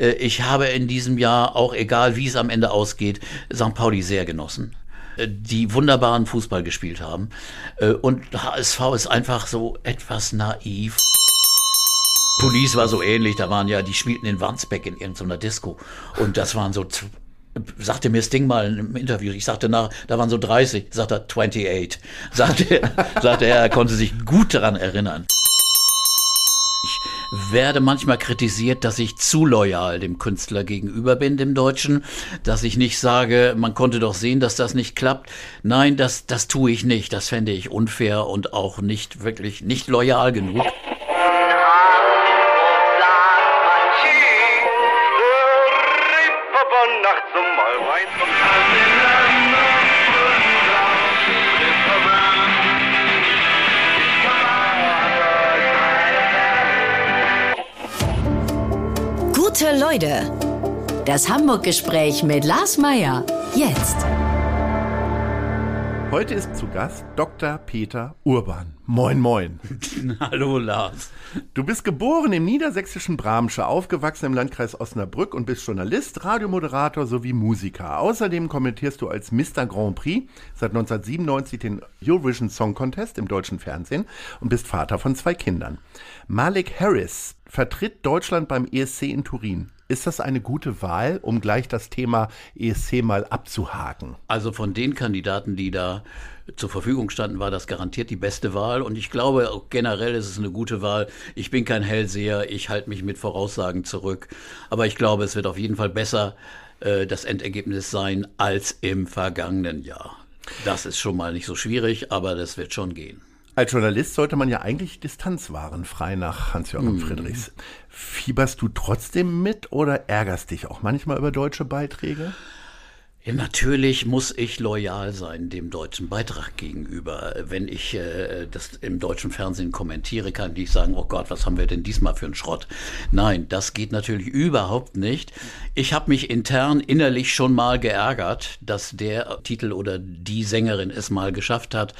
Äh, ich habe in diesem Jahr, auch egal wie es am Ende ausgeht, St. Pauli sehr genossen äh, die wunderbaren Fußball gespielt haben. Äh, und HSV ist einfach so etwas naiv. Police war so ähnlich, da waren ja, die spielten in Wandsbeck in irgendeiner Disco. Und das waren so, sagte mir Sting mal im Interview, ich sagte nach, da waren so 30, sagte er 28. Sagte, sagte er, er konnte sich gut daran erinnern. Werde manchmal kritisiert, dass ich zu loyal dem Künstler gegenüber bin, dem Deutschen, dass ich nicht sage, man konnte doch sehen, dass das nicht klappt. Nein, das, das tue ich nicht. Das fände ich unfair und auch nicht wirklich nicht loyal genug. Leute. Das Hamburg-Gespräch mit Lars Meier. Jetzt. Heute ist zu Gast Dr. Peter Urban. Moin, moin. Hallo, Lars. Du bist geboren im niedersächsischen Bramsche, aufgewachsen im Landkreis Osnabrück und bist Journalist, Radiomoderator sowie Musiker. Außerdem kommentierst du als Mr. Grand Prix seit 1997 den Eurovision Song Contest im deutschen Fernsehen und bist Vater von zwei Kindern. Malik Harris vertritt Deutschland beim ESC in Turin. Ist das eine gute Wahl, um gleich das Thema ESC mal abzuhaken? Also von den Kandidaten, die da zur Verfügung standen, war das garantiert die beste Wahl. Und ich glaube, generell ist es eine gute Wahl. Ich bin kein Hellseher, ich halte mich mit Voraussagen zurück. Aber ich glaube, es wird auf jeden Fall besser äh, das Endergebnis sein als im vergangenen Jahr. Das ist schon mal nicht so schwierig, aber das wird schon gehen. Als Journalist sollte man ja eigentlich Distanz wahren, frei nach Hans-Joachim mm. Friedrichs. Fieberst du trotzdem mit oder ärgerst dich auch manchmal über deutsche Beiträge? Natürlich muss ich loyal sein dem deutschen Beitrag gegenüber. Wenn ich äh, das im deutschen Fernsehen kommentiere, kann ich sagen, oh Gott, was haben wir denn diesmal für einen Schrott? Nein, das geht natürlich überhaupt nicht. Ich habe mich intern innerlich schon mal geärgert, dass der Titel oder die Sängerin es mal geschafft hat.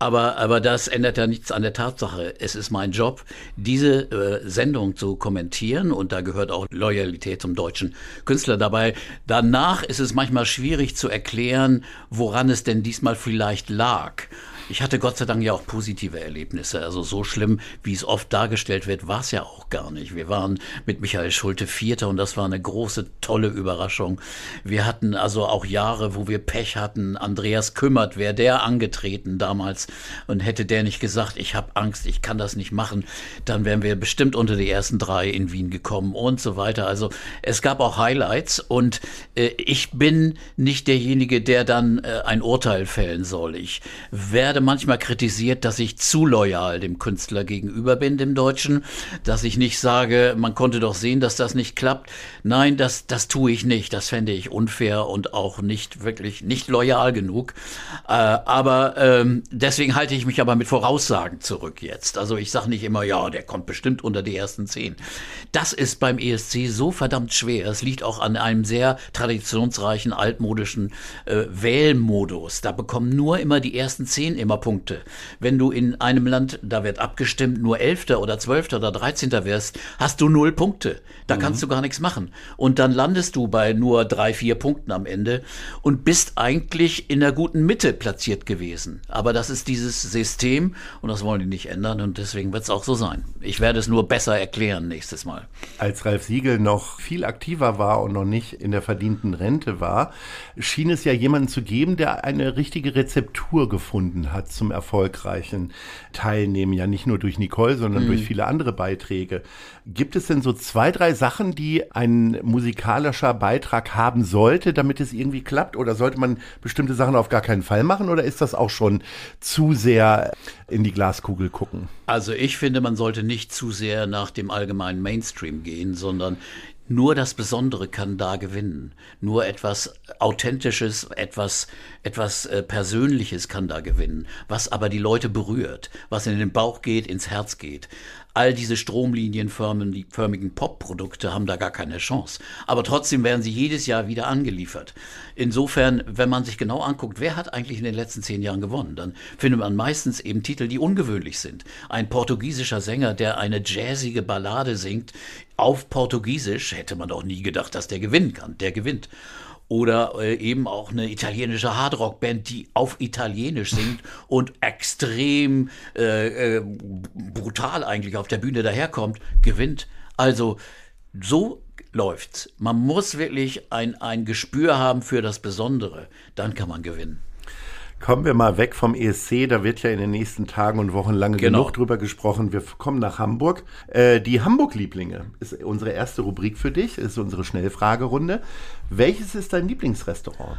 Aber, aber das ändert ja nichts an der Tatsache. Es ist mein Job, diese äh, Sendung zu kommentieren und da gehört auch Loyalität zum deutschen Künstler dabei. Danach ist es manchmal schwierig zu erklären, woran es denn diesmal vielleicht lag. Ich hatte Gott sei Dank ja auch positive Erlebnisse. Also so schlimm, wie es oft dargestellt wird, war es ja auch gar nicht. Wir waren mit Michael Schulte Vierter und das war eine große, tolle Überraschung. Wir hatten also auch Jahre, wo wir Pech hatten. Andreas Kümmert, wäre der angetreten damals und hätte der nicht gesagt, ich habe Angst, ich kann das nicht machen, dann wären wir bestimmt unter die ersten drei in Wien gekommen und so weiter. Also es gab auch Highlights und äh, ich bin nicht derjenige, der dann äh, ein Urteil fällen soll. Ich werde werde manchmal kritisiert, dass ich zu loyal dem Künstler gegenüber bin, dem Deutschen, dass ich nicht sage, man konnte doch sehen, dass das nicht klappt. Nein, das, das tue ich nicht. Das fände ich unfair und auch nicht wirklich nicht loyal genug. Äh, aber ähm, deswegen halte ich mich aber mit Voraussagen zurück jetzt. Also ich sage nicht immer, ja, der kommt bestimmt unter die ersten zehn. Das ist beim ESC so verdammt schwer. Es liegt auch an einem sehr traditionsreichen, altmodischen äh, Wählmodus. Da bekommen nur immer die ersten zehn im immer Punkte. Wenn du in einem Land, da wird abgestimmt, nur Elfter oder Zwölfter oder Dreizehnter wirst, hast du null Punkte. Da mhm. kannst du gar nichts machen. Und dann landest du bei nur drei, vier Punkten am Ende und bist eigentlich in der guten Mitte platziert gewesen. Aber das ist dieses System und das wollen die nicht ändern und deswegen wird es auch so sein. Ich werde es nur besser erklären nächstes Mal. Als Ralf Siegel noch viel aktiver war und noch nicht in der verdienten Rente war, schien es ja jemanden zu geben, der eine richtige Rezeptur gefunden hat hat zum erfolgreichen Teilnehmen, ja nicht nur durch Nicole, sondern mhm. durch viele andere Beiträge. Gibt es denn so zwei, drei Sachen, die ein musikalischer Beitrag haben sollte, damit es irgendwie klappt? Oder sollte man bestimmte Sachen auf gar keinen Fall machen? Oder ist das auch schon zu sehr in die Glaskugel gucken? Also ich finde, man sollte nicht zu sehr nach dem allgemeinen Mainstream gehen, sondern nur das Besondere kann da gewinnen. Nur etwas Authentisches, etwas, etwas äh, Persönliches kann da gewinnen, was aber die Leute berührt, was in den Bauch geht, ins Herz geht. All diese stromlinienförmigen Pop-Produkte haben da gar keine Chance. Aber trotzdem werden sie jedes Jahr wieder angeliefert. Insofern, wenn man sich genau anguckt, wer hat eigentlich in den letzten zehn Jahren gewonnen, dann findet man meistens eben Titel, die ungewöhnlich sind. Ein portugiesischer Sänger, der eine jazzige Ballade singt, auf Portugiesisch, hätte man doch nie gedacht, dass der gewinnen kann. Der gewinnt oder äh, eben auch eine italienische Hardrock-Band, die auf Italienisch singt und extrem äh, äh, brutal eigentlich auf der Bühne daherkommt, gewinnt. Also so läuft's. Man muss wirklich ein, ein Gespür haben für das Besondere, dann kann man gewinnen. Kommen wir mal weg vom ESC, da wird ja in den nächsten Tagen und Wochen lange genau. genug drüber gesprochen. Wir kommen nach Hamburg. Äh, die Hamburg-Lieblinge ist unsere erste Rubrik für dich, ist unsere Schnellfragerunde. Welches ist dein Lieblingsrestaurant?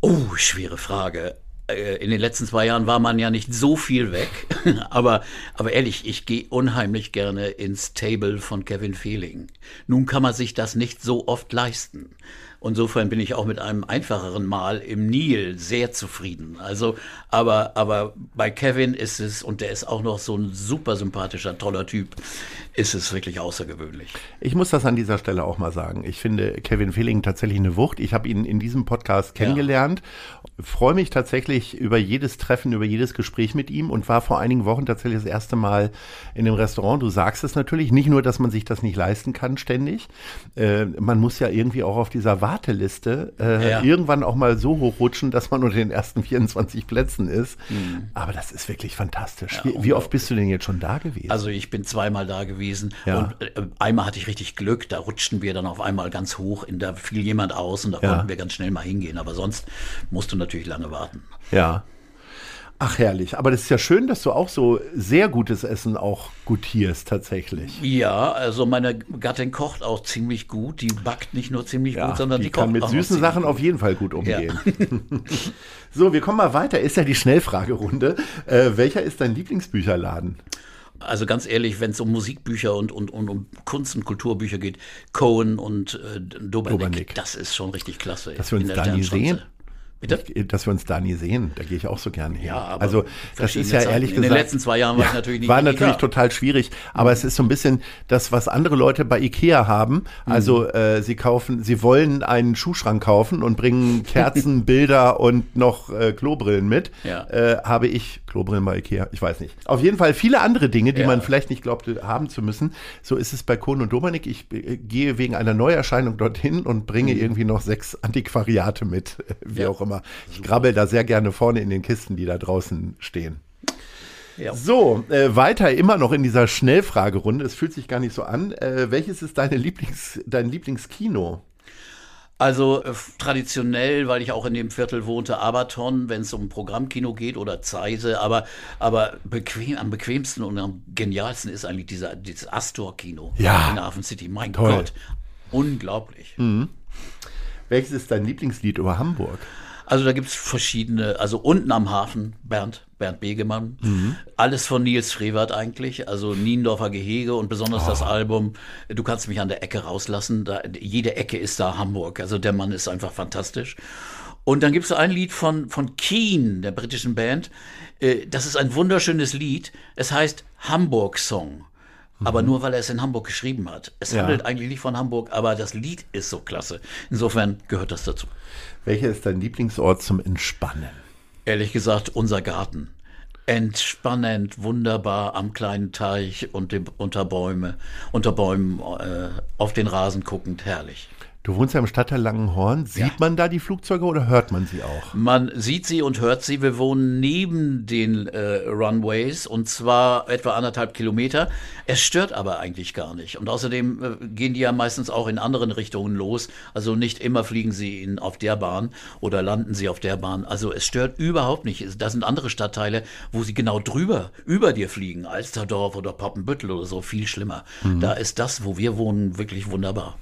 Oh, schwere Frage. Äh, in den letzten zwei Jahren war man ja nicht so viel weg, aber, aber ehrlich, ich gehe unheimlich gerne ins Table von Kevin Feeling. Nun kann man sich das nicht so oft leisten. Insofern bin ich auch mit einem einfacheren Mal im Nil sehr zufrieden. Also, aber, aber bei Kevin ist es, und der ist auch noch so ein super sympathischer, toller Typ, ist es wirklich außergewöhnlich. Ich muss das an dieser Stelle auch mal sagen. Ich finde Kevin Feeling tatsächlich eine Wucht. Ich habe ihn in diesem Podcast kennengelernt, ja. freue mich tatsächlich über jedes Treffen, über jedes Gespräch mit ihm und war vor einigen Wochen tatsächlich das erste Mal in dem Restaurant. Du sagst es natürlich, nicht nur, dass man sich das nicht leisten kann ständig. Äh, man muss ja irgendwie auch auf dieser Wahl Warteliste äh, ja. irgendwann auch mal so hochrutschen, dass man unter den ersten 24 Plätzen ist. Mhm. Aber das ist wirklich fantastisch. Ja, wie, wie, oft bist du denn jetzt schon da gewesen? Also ich bin zweimal da gewesen ja. und äh, einmal hatte ich richtig Glück, da rutschten wir dann auf einmal ganz hoch, in da fiel jemand aus und da konnten wir ganz schnell mal hingehen. Aber sonst musst du natürlich lange warten. Ja. Ach herrlich, aber das ist ja schön, dass du auch so sehr gutes Essen auch gutierst tatsächlich. Ja, also meine Gattin kocht auch ziemlich gut. Die backt nicht nur ziemlich ja, gut, sondern die, die kann mit süßen Sachen auf jeden Fall gut umgehen. Ja. so, wir kommen mal weiter. Ist ja die Schnellfragerunde. Äh, welcher ist dein Lieblingsbücherladen? Also ganz ehrlich, wenn es um Musikbücher und, und, und, um Kunst- und Kulturbücher geht, Cohen und äh, Dobernick, Dobernick, das ist schon richtig klasse. Dass wir uns da nie sehen. Ich, dass wir uns da nie sehen, da gehe ich auch so gerne hin. Ja, aber also das ist ja ehrlich Zeiten. gesagt. In den letzten zwei Jahren war ja, natürlich nicht. War natürlich total schwierig, aber es ist so ein bisschen das, was andere Leute bei Ikea haben. Also mhm. äh, sie kaufen, sie wollen einen Schuhschrank kaufen und bringen Kerzen, Bilder und noch äh, Klobrillen mit. Ja. Äh, habe ich Klobrillen bei Ikea, ich weiß nicht. Auf jeden Fall viele andere Dinge, die ja. man vielleicht nicht glaubte haben zu müssen. So ist es bei Kohn und Domanik. Ich äh, gehe wegen einer Neuerscheinung dorthin und bringe mhm. irgendwie noch sechs Antiquariate mit, wie auch immer aber ich grabbel da sehr gerne vorne in den Kisten, die da draußen stehen. Ja. So, äh, weiter immer noch in dieser Schnellfragerunde. Es fühlt sich gar nicht so an. Äh, welches ist deine Lieblings, dein Lieblingskino? Also äh, traditionell, weil ich auch in dem Viertel wohnte, Abaton, wenn es um Programmkino geht oder Zeise, aber, aber bequem, am bequemsten und am genialsten ist eigentlich dieser, dieses Astor-Kino ja. in Hafen City. Mein Toll. Gott, unglaublich. Mhm. Welches ist dein Lieblingslied über Hamburg? Also da gibt es verschiedene, also unten am Hafen, Bernd, Bernd Begemann, mhm. alles von Nils Frevert eigentlich, also Niendorfer Gehege und besonders oh. das Album Du kannst mich an der Ecke rauslassen, da, jede Ecke ist da Hamburg, also der Mann ist einfach fantastisch. Und dann gibt es ein Lied von, von Keen, der britischen Band, äh, das ist ein wunderschönes Lied, es heißt Hamburg Song aber mhm. nur weil er es in Hamburg geschrieben hat. Es ja. handelt eigentlich nicht von Hamburg, aber das Lied ist so klasse. Insofern gehört das dazu. Welcher ist dein Lieblingsort zum Entspannen? Ehrlich gesagt, unser Garten. Entspannend, wunderbar am kleinen Teich und dem, unter Bäume, unter Bäumen äh, auf den Rasen guckend, herrlich. Du wohnst ja im Stadtteil Langenhorn. Sieht ja. man da die Flugzeuge oder hört man sie auch? Man sieht sie und hört sie. Wir wohnen neben den äh, Runways und zwar etwa anderthalb Kilometer. Es stört aber eigentlich gar nicht. Und außerdem äh, gehen die ja meistens auch in anderen Richtungen los. Also nicht immer fliegen sie in, auf der Bahn oder landen sie auf der Bahn. Also es stört überhaupt nicht. Da sind andere Stadtteile, wo sie genau drüber, über dir fliegen. Alsterdorf oder Poppenbüttel oder so. Viel schlimmer. Mhm. Da ist das, wo wir wohnen, wirklich wunderbar.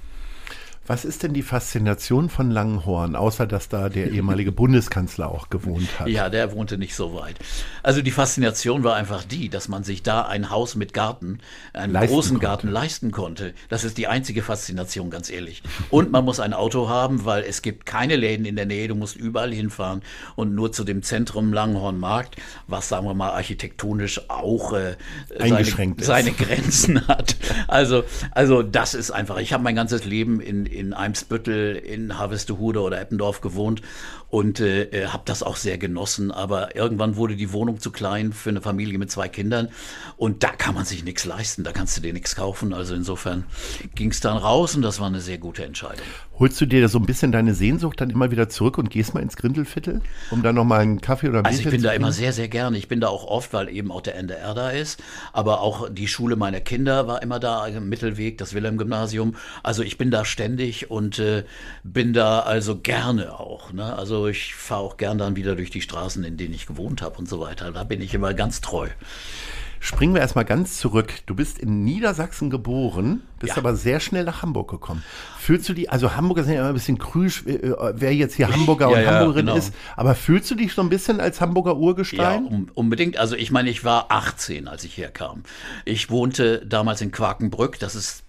Was ist denn die Faszination von Langenhorn, außer dass da der ehemalige Bundeskanzler auch gewohnt hat? Ja, der wohnte nicht so weit. Also die Faszination war einfach die, dass man sich da ein Haus mit Garten, einen leisten großen konnte. Garten leisten konnte. Das ist die einzige Faszination, ganz ehrlich. Und man muss ein Auto haben, weil es gibt keine Läden in der Nähe, du musst überall hinfahren und nur zu dem Zentrum Langenhornmarkt, was sagen wir mal architektonisch auch äh, seine, seine, Grenzen hat. Also, also das ist einfach, ich habe mein ganzes Leben in in Eimsbüttel, in Harvestehude oder Eppendorf gewohnt und äh, äh habe das auch sehr genossen. Aber irgendwann wurde die Wohnung zu klein für eine Familie mit zwei Kindern und da kann man sich nichts leisten, da kannst du dir nichts kaufen. Also insofern ging es dann raus und das war eine sehr gute Entscheidung. Holst du dir so ein bisschen deine Sehnsucht dann immer wieder zurück und gehst mal ins Grindelviertel, um dann nochmal einen Kaffee oder ein Also ich bin da immer sehr, sehr gerne. Ich bin da auch oft, weil eben auch der NDR da ist. Aber auch die Schule meiner Kinder war immer da, im Mittelweg, das Wilhelm-Gymnasium. Also ich bin da ständig und äh, bin da also gerne auch. Ne? Also ich fahre auch gern dann wieder durch die Straßen, in denen ich gewohnt habe und so weiter. Da bin ich immer ganz treu. Springen wir erstmal ganz zurück. Du bist in Niedersachsen geboren, bist ja. aber sehr schnell nach Hamburg gekommen. Fühlst du dich, also Hamburger sind ja immer ein bisschen krüsch, äh, äh, wer jetzt hier Hamburger ja, und ja, Hamburgerin genau. ist, aber fühlst du dich so ein bisschen als Hamburger Urgestein? Ja, unbedingt. Also ich meine, ich war 18, als ich herkam. Ich wohnte damals in Quakenbrück, das ist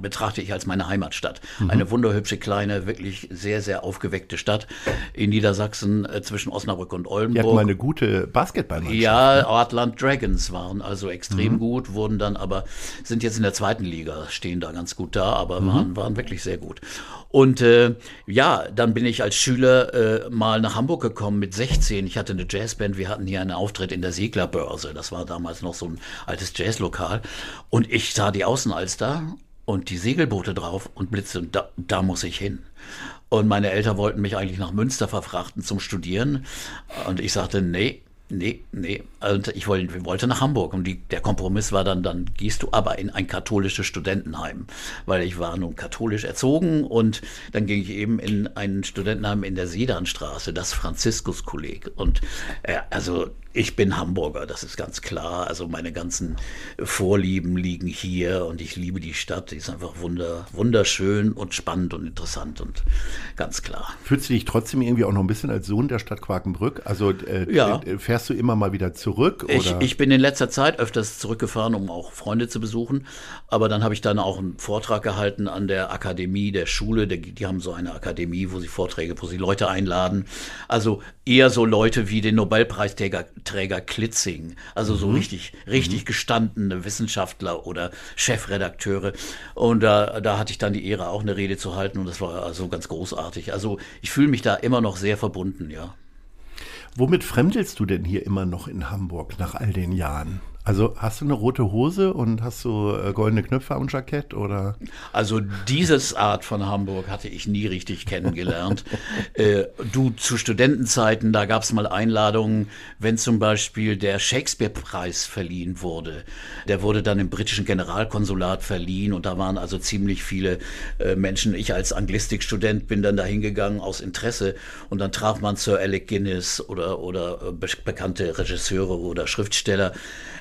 betrachte ich als meine Heimatstadt. Mhm. Eine wunderhübsche, kleine, wirklich sehr, sehr aufgeweckte Stadt in Niedersachsen äh, zwischen Osnabrück und Oldenburg. Die hatten mal eine gute Basketballmannschaft. Ja, ne? Artland Dragons waren also extrem mhm. gut, wurden dann aber, sind jetzt in der zweiten Liga, stehen da ganz gut da, aber mhm. waren, waren wirklich sehr gut. Und äh, ja, dann bin ich als Schüler äh, mal nach Hamburg gekommen mit 16. Ich hatte eine Jazzband, wir hatten hier einen Auftritt in der Seglerbörse. Das war damals noch so ein altes Jazzlokal. Und ich sah die Außenalster und die Segelboote drauf und Blitze und da, da muss ich hin. Und meine Eltern wollten mich eigentlich nach Münster verfrachten zum Studieren. Und ich sagte, nee, nee, nee. Und ich wollte, wollte nach Hamburg. Und die, der Kompromiss war dann, dann gehst du aber in ein katholisches Studentenheim. Weil ich war nun katholisch erzogen und dann ging ich eben in ein Studentenheim in der Sedanstraße, das Franziskuskolleg. Und äh, also ich bin Hamburger, das ist ganz klar. Also meine ganzen Vorlieben liegen hier und ich liebe die Stadt. Die ist einfach wunder, wunderschön und spannend und interessant und ganz klar. Fühlst du dich trotzdem irgendwie auch noch ein bisschen als Sohn der Stadt Quakenbrück? Also äh, ja. Äh, fährst du immer mal wieder zurück? Oder? Ich, ich bin in letzter Zeit öfters zurückgefahren, um auch Freunde zu besuchen. Aber dann habe ich dann auch einen Vortrag gehalten an der Akademie der Schule. Die, die haben so eine Akademie, wo sie Vorträge, wo sie Leute einladen. Also eher so Leute wie den Nobelpreisträger Träger Klitzing, also so mhm. richtig, richtig mhm. gestandene Wissenschaftler oder Chefredakteure. Und da, da hatte ich dann die Ehre, auch eine Rede zu halten und das war also ganz großartig. Also ich fühle mich da immer noch sehr verbunden, ja. Womit fremdelst du denn hier immer noch in Hamburg nach all den Jahren? Also hast du eine rote Hose und hast du äh, goldene Knöpfe am Jackett oder? Also dieses Art von Hamburg hatte ich nie richtig kennengelernt. äh, du zu Studentenzeiten, da gab es mal Einladungen, wenn zum Beispiel der Shakespeare-Preis verliehen wurde. Der wurde dann im britischen Generalkonsulat verliehen und da waren also ziemlich viele äh, Menschen. Ich als Anglistikstudent bin dann da hingegangen aus Interesse und dann traf man Sir Alec Guinness oder, oder äh, bekannte Regisseure oder Schriftsteller.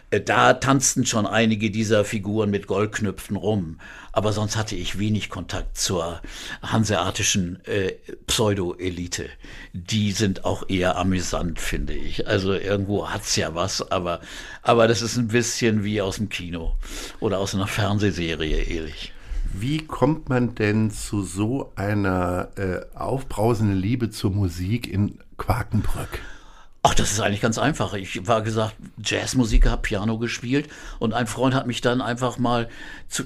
Äh, da tanzten schon einige dieser Figuren mit Goldknöpfen rum, aber sonst hatte ich wenig Kontakt zur hanseatischen äh, Pseudo-Elite. Die sind auch eher amüsant, finde ich. Also irgendwo hat's ja was, aber, aber das ist ein bisschen wie aus dem Kino oder aus einer Fernsehserie, ehrlich. Wie kommt man denn zu so einer äh, aufbrausenden Liebe zur Musik in Quakenbrück? Ach, das ist eigentlich ganz einfach. Ich war gesagt, Jazzmusiker, habe Piano gespielt und ein Freund hat mich dann einfach mal zu,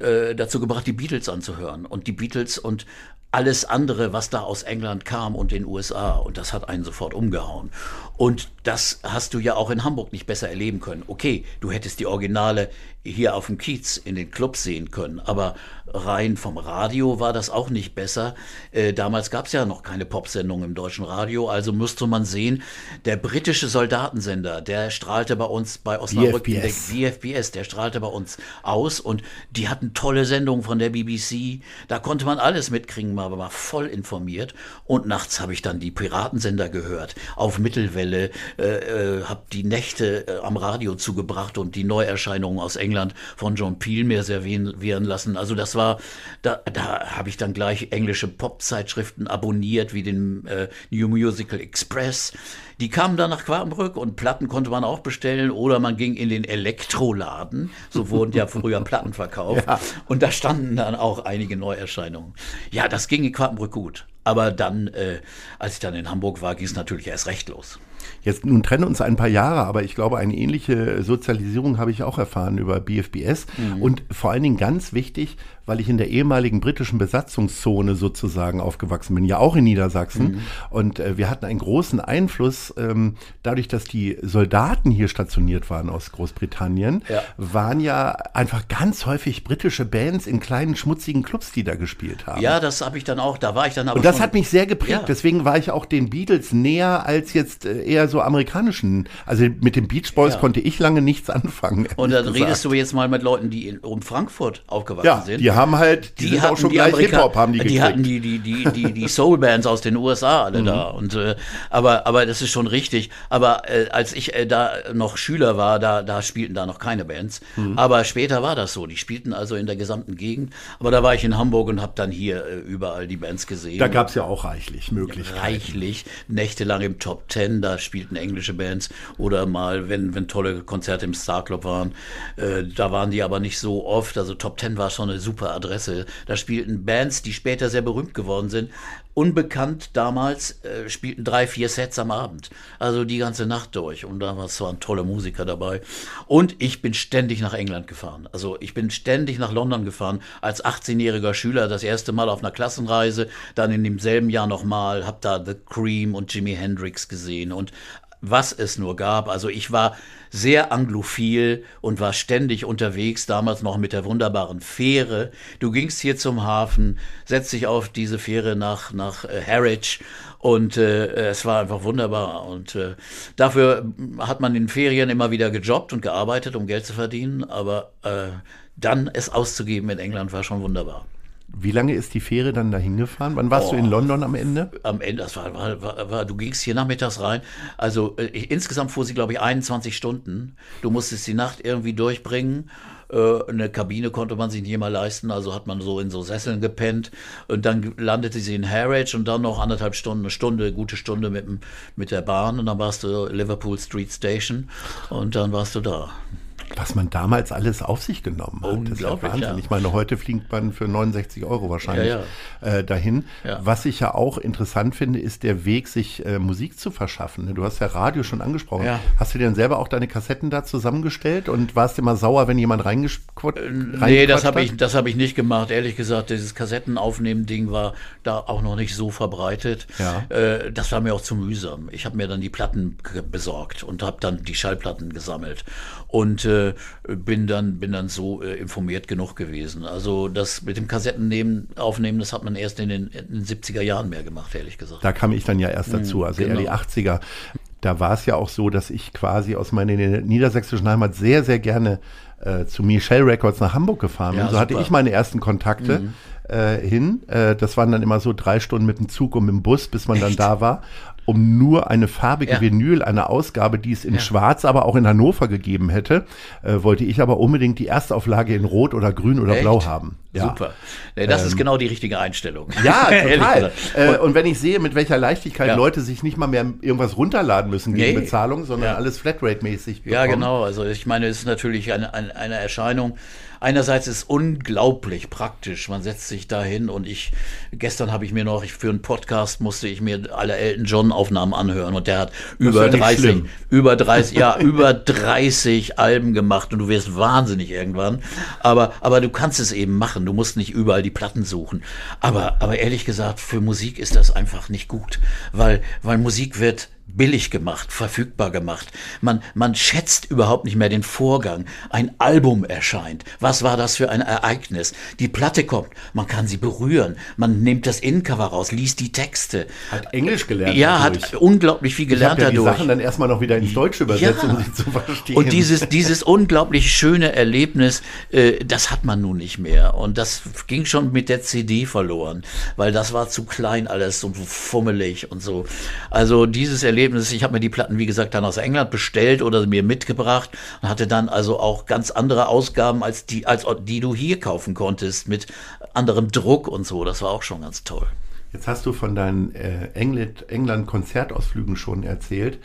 äh, dazu gebracht, die Beatles anzuhören. Und die Beatles und alles andere, was da aus England kam und den USA. Und das hat einen sofort umgehauen. Und das hast du ja auch in Hamburg nicht besser erleben können. Okay, du hättest die Originale hier auf dem Kiez in den Clubs sehen können, aber rein vom Radio war das auch nicht besser. Äh, damals gab es ja noch keine Popsendung im deutschen Radio, also müsste man sehen, der britische Soldatensender, der strahlte bei uns bei Osnabrück, DFBS. der DFBS, der strahlte bei uns aus und die hatten tolle Sendungen von der BBC. Da konnte man alles mitkriegen, war, war voll informiert und nachts habe ich dann die Piratensender gehört, auf Mittelwelle, äh, äh, habe die Nächte äh, am Radio zugebracht und die Neuerscheinungen aus England von John Peel mir servieren lassen. Also das war, da, da habe ich dann gleich englische Popzeitschriften abonniert, wie den äh, New Musical Express. Die kamen dann nach Quakenbrück und Platten konnte man auch bestellen oder man ging in den Elektroladen. So wurden ja früher Platten verkauft. Ja. Und da standen dann auch einige Neuerscheinungen. Ja, das ging in Quakenbrück gut. Aber dann, äh, als ich dann in Hamburg war, ging es natürlich erst recht los. Jetzt nun trennen uns ein paar Jahre, aber ich glaube, eine ähnliche Sozialisierung habe ich auch erfahren über BFBS. Mhm. Und vor allen Dingen ganz wichtig, weil ich in der ehemaligen britischen Besatzungszone sozusagen aufgewachsen bin, ja auch in Niedersachsen. Mhm. Und äh, wir hatten einen großen Einfluss, ähm, dadurch, dass die Soldaten hier stationiert waren aus Großbritannien, ja. waren ja einfach ganz häufig britische Bands in kleinen schmutzigen Clubs, die da gespielt haben. Ja, das habe ich dann auch, da war ich dann aber. Und das hat mich sehr geprägt, ja. deswegen war ich auch den Beatles näher als jetzt äh, eher so amerikanischen. Also mit den Beach Boys ja. konnte ich lange nichts anfangen. Und dann gesagt. redest du jetzt mal mit Leuten, die in, um Frankfurt aufgewachsen ja, sind. Die haben halt, die, die sind auch schon gleich Hip-Hop haben die Die hatten die, die, die, die, die Soul-Bands aus den USA alle mhm. da. Und, äh, aber, aber das ist schon richtig. Aber äh, als ich äh, da noch Schüler war, da, da spielten da noch keine Bands. Mhm. Aber später war das so. Die spielten also in der gesamten Gegend. Aber da war ich in Hamburg und habe dann hier äh, überall die Bands gesehen. Da gab es ja auch reichlich Möglichkeiten. Reichlich. Nächtelang im Top Ten, da spielten englische Bands. Oder mal, wenn, wenn tolle Konzerte im Star Club waren. Äh, da waren die aber nicht so oft. Also Top Ten war schon eine super super Adresse. Da spielten Bands, die später sehr berühmt geworden sind. Unbekannt damals äh, spielten drei, vier Sets am Abend. Also die ganze Nacht durch. Und da waren tolle Musiker dabei. Und ich bin ständig nach England gefahren. Also ich bin ständig nach London gefahren. Als 18-jähriger Schüler das erste Mal auf einer Klassenreise. Dann in demselben Jahr nochmal. Hab da The Cream und Jimi Hendrix gesehen. Und was es nur gab. Also ich war sehr anglophil und war ständig unterwegs, damals noch mit der wunderbaren Fähre. Du gingst hier zum Hafen, setzt dich auf diese Fähre nach, nach äh, Harwich und äh, es war einfach wunderbar. Und äh, dafür hat man in Ferien immer wieder gejobbt und gearbeitet, um Geld zu verdienen. Aber äh, dann es auszugeben in England war schon wunderbar. Wie lange ist die Fähre dann dahin gefahren? Wann warst oh, du in oh. London am Ende? Am Ende, das war, war, war, du gingst hier nachmittags rein. Also äh, insgesamt fuhr sie, glaube ich, 21 Stunden. Du musstest die Nacht irgendwie durchbringen. Äh, eine Kabine konnte man sich nicht immer leisten, also hat man so in so Sesseln gepennt. Und dann landete sie in Harwich und dann noch anderthalb Stunden, eine Stunde, gute Stunde mit, mit der Bahn. Und dann warst du Liverpool Street Station und dann warst du da was man damals alles auf sich genommen hat. Unglaublich, das ist ja Wahnsinn. Ja. Ich meine, heute fliegt man für 69 Euro wahrscheinlich ja, ja. Äh, dahin. Was ich ja auch interessant finde, ist der Weg, sich äh, Musik zu verschaffen. Du hast ja Radio schon angesprochen. Hast du dir dann selber auch deine Kassetten da zusammengestellt und warst immer sauer, wenn jemand reingequatscht äh, Nee, das habe ich, hab ich nicht gemacht. Ehrlich gesagt, dieses Kassettenaufnehmen-Ding war da auch noch nicht so verbreitet. Äh, das war mir auch zu mühsam. Ich habe mir dann die Platten besorgt und habe dann die Schallplatten gesammelt. Und äh, bin dann bin dann so äh, informiert genug gewesen. Also das mit dem Kassetten aufnehmen, das hat man erst in den, in den 70er Jahren mehr gemacht, ehrlich gesagt. Da kam ich dann ja erst mhm, dazu, also genau. eher die 80er. Da war es ja auch so, dass ich quasi aus meiner niedersächsischen Heimat sehr, sehr gerne äh, zu Michelle Records nach Hamburg gefahren bin. Ja, so hatte ich meine ersten Kontakte. Mhm. Äh, hin. Äh, das waren dann immer so drei Stunden mit dem Zug und mit dem Bus, bis man Echt? dann da war um nur eine farbige ja. Vinyl, eine Ausgabe, die es in ja. Schwarz, aber auch in Hannover gegeben hätte, äh, wollte ich aber unbedingt die Erstauflage in Rot oder Grün oder Echt? Blau haben. Ja. Super. Das ähm, ist genau die richtige Einstellung. Ja, total. äh, und wenn ich sehe, mit welcher Leichtigkeit. Leute sich nicht mal mehr irgendwas runterladen müssen gegen nee. Bezahlung, sondern alles Flatrate-mäßig. Ja, genau. Also ich meine, es ist natürlich eine, eine, eine Erscheinung, einerseits ist unglaublich praktisch. Man setzt sich da hin und ich, gestern habe ich mir noch, ich, für einen Podcast musste ich mir alle Elton John Aufnahmen anhören und der hat über 30, über 30, ja, über 30 Alben gemacht und du wirst wahnsinnig irgendwann. Aber, aber du kannst es eben machen. Du musst nicht überall die Platten suchen. Aber, aber ehrlich gesagt, für Musik ist das einfach nicht gut, weil, weil Musik wird billig gemacht, verfügbar gemacht. Man, man schätzt überhaupt nicht mehr den Vorgang. Ein Album erscheint. Was war das für ein Ereignis? Die Platte kommt, man kann sie berühren. Man nimmt das Innencover raus, liest die Texte. Hat Englisch gelernt. Ja, dadurch. hat unglaublich viel gelernt ich ja dadurch. Die Sachen dann erstmal noch wieder ins Deutsche übersetzt, ja. um sie zu verstehen. Und dieses, dieses unglaublich schöne Erlebnis, äh, das hat man nun nicht mehr. Und das ging schon mit der CD verloren, weil das war zu klein alles und fummelig und so. Also dieses Erlebnis, ich habe mir die Platten, wie gesagt, dann aus England bestellt oder mir mitgebracht und hatte dann also auch ganz andere Ausgaben als die, als die du hier kaufen konntest, mit anderem Druck und so. Das war auch schon ganz toll. Jetzt hast du von deinen äh, England-Konzertausflügen schon erzählt.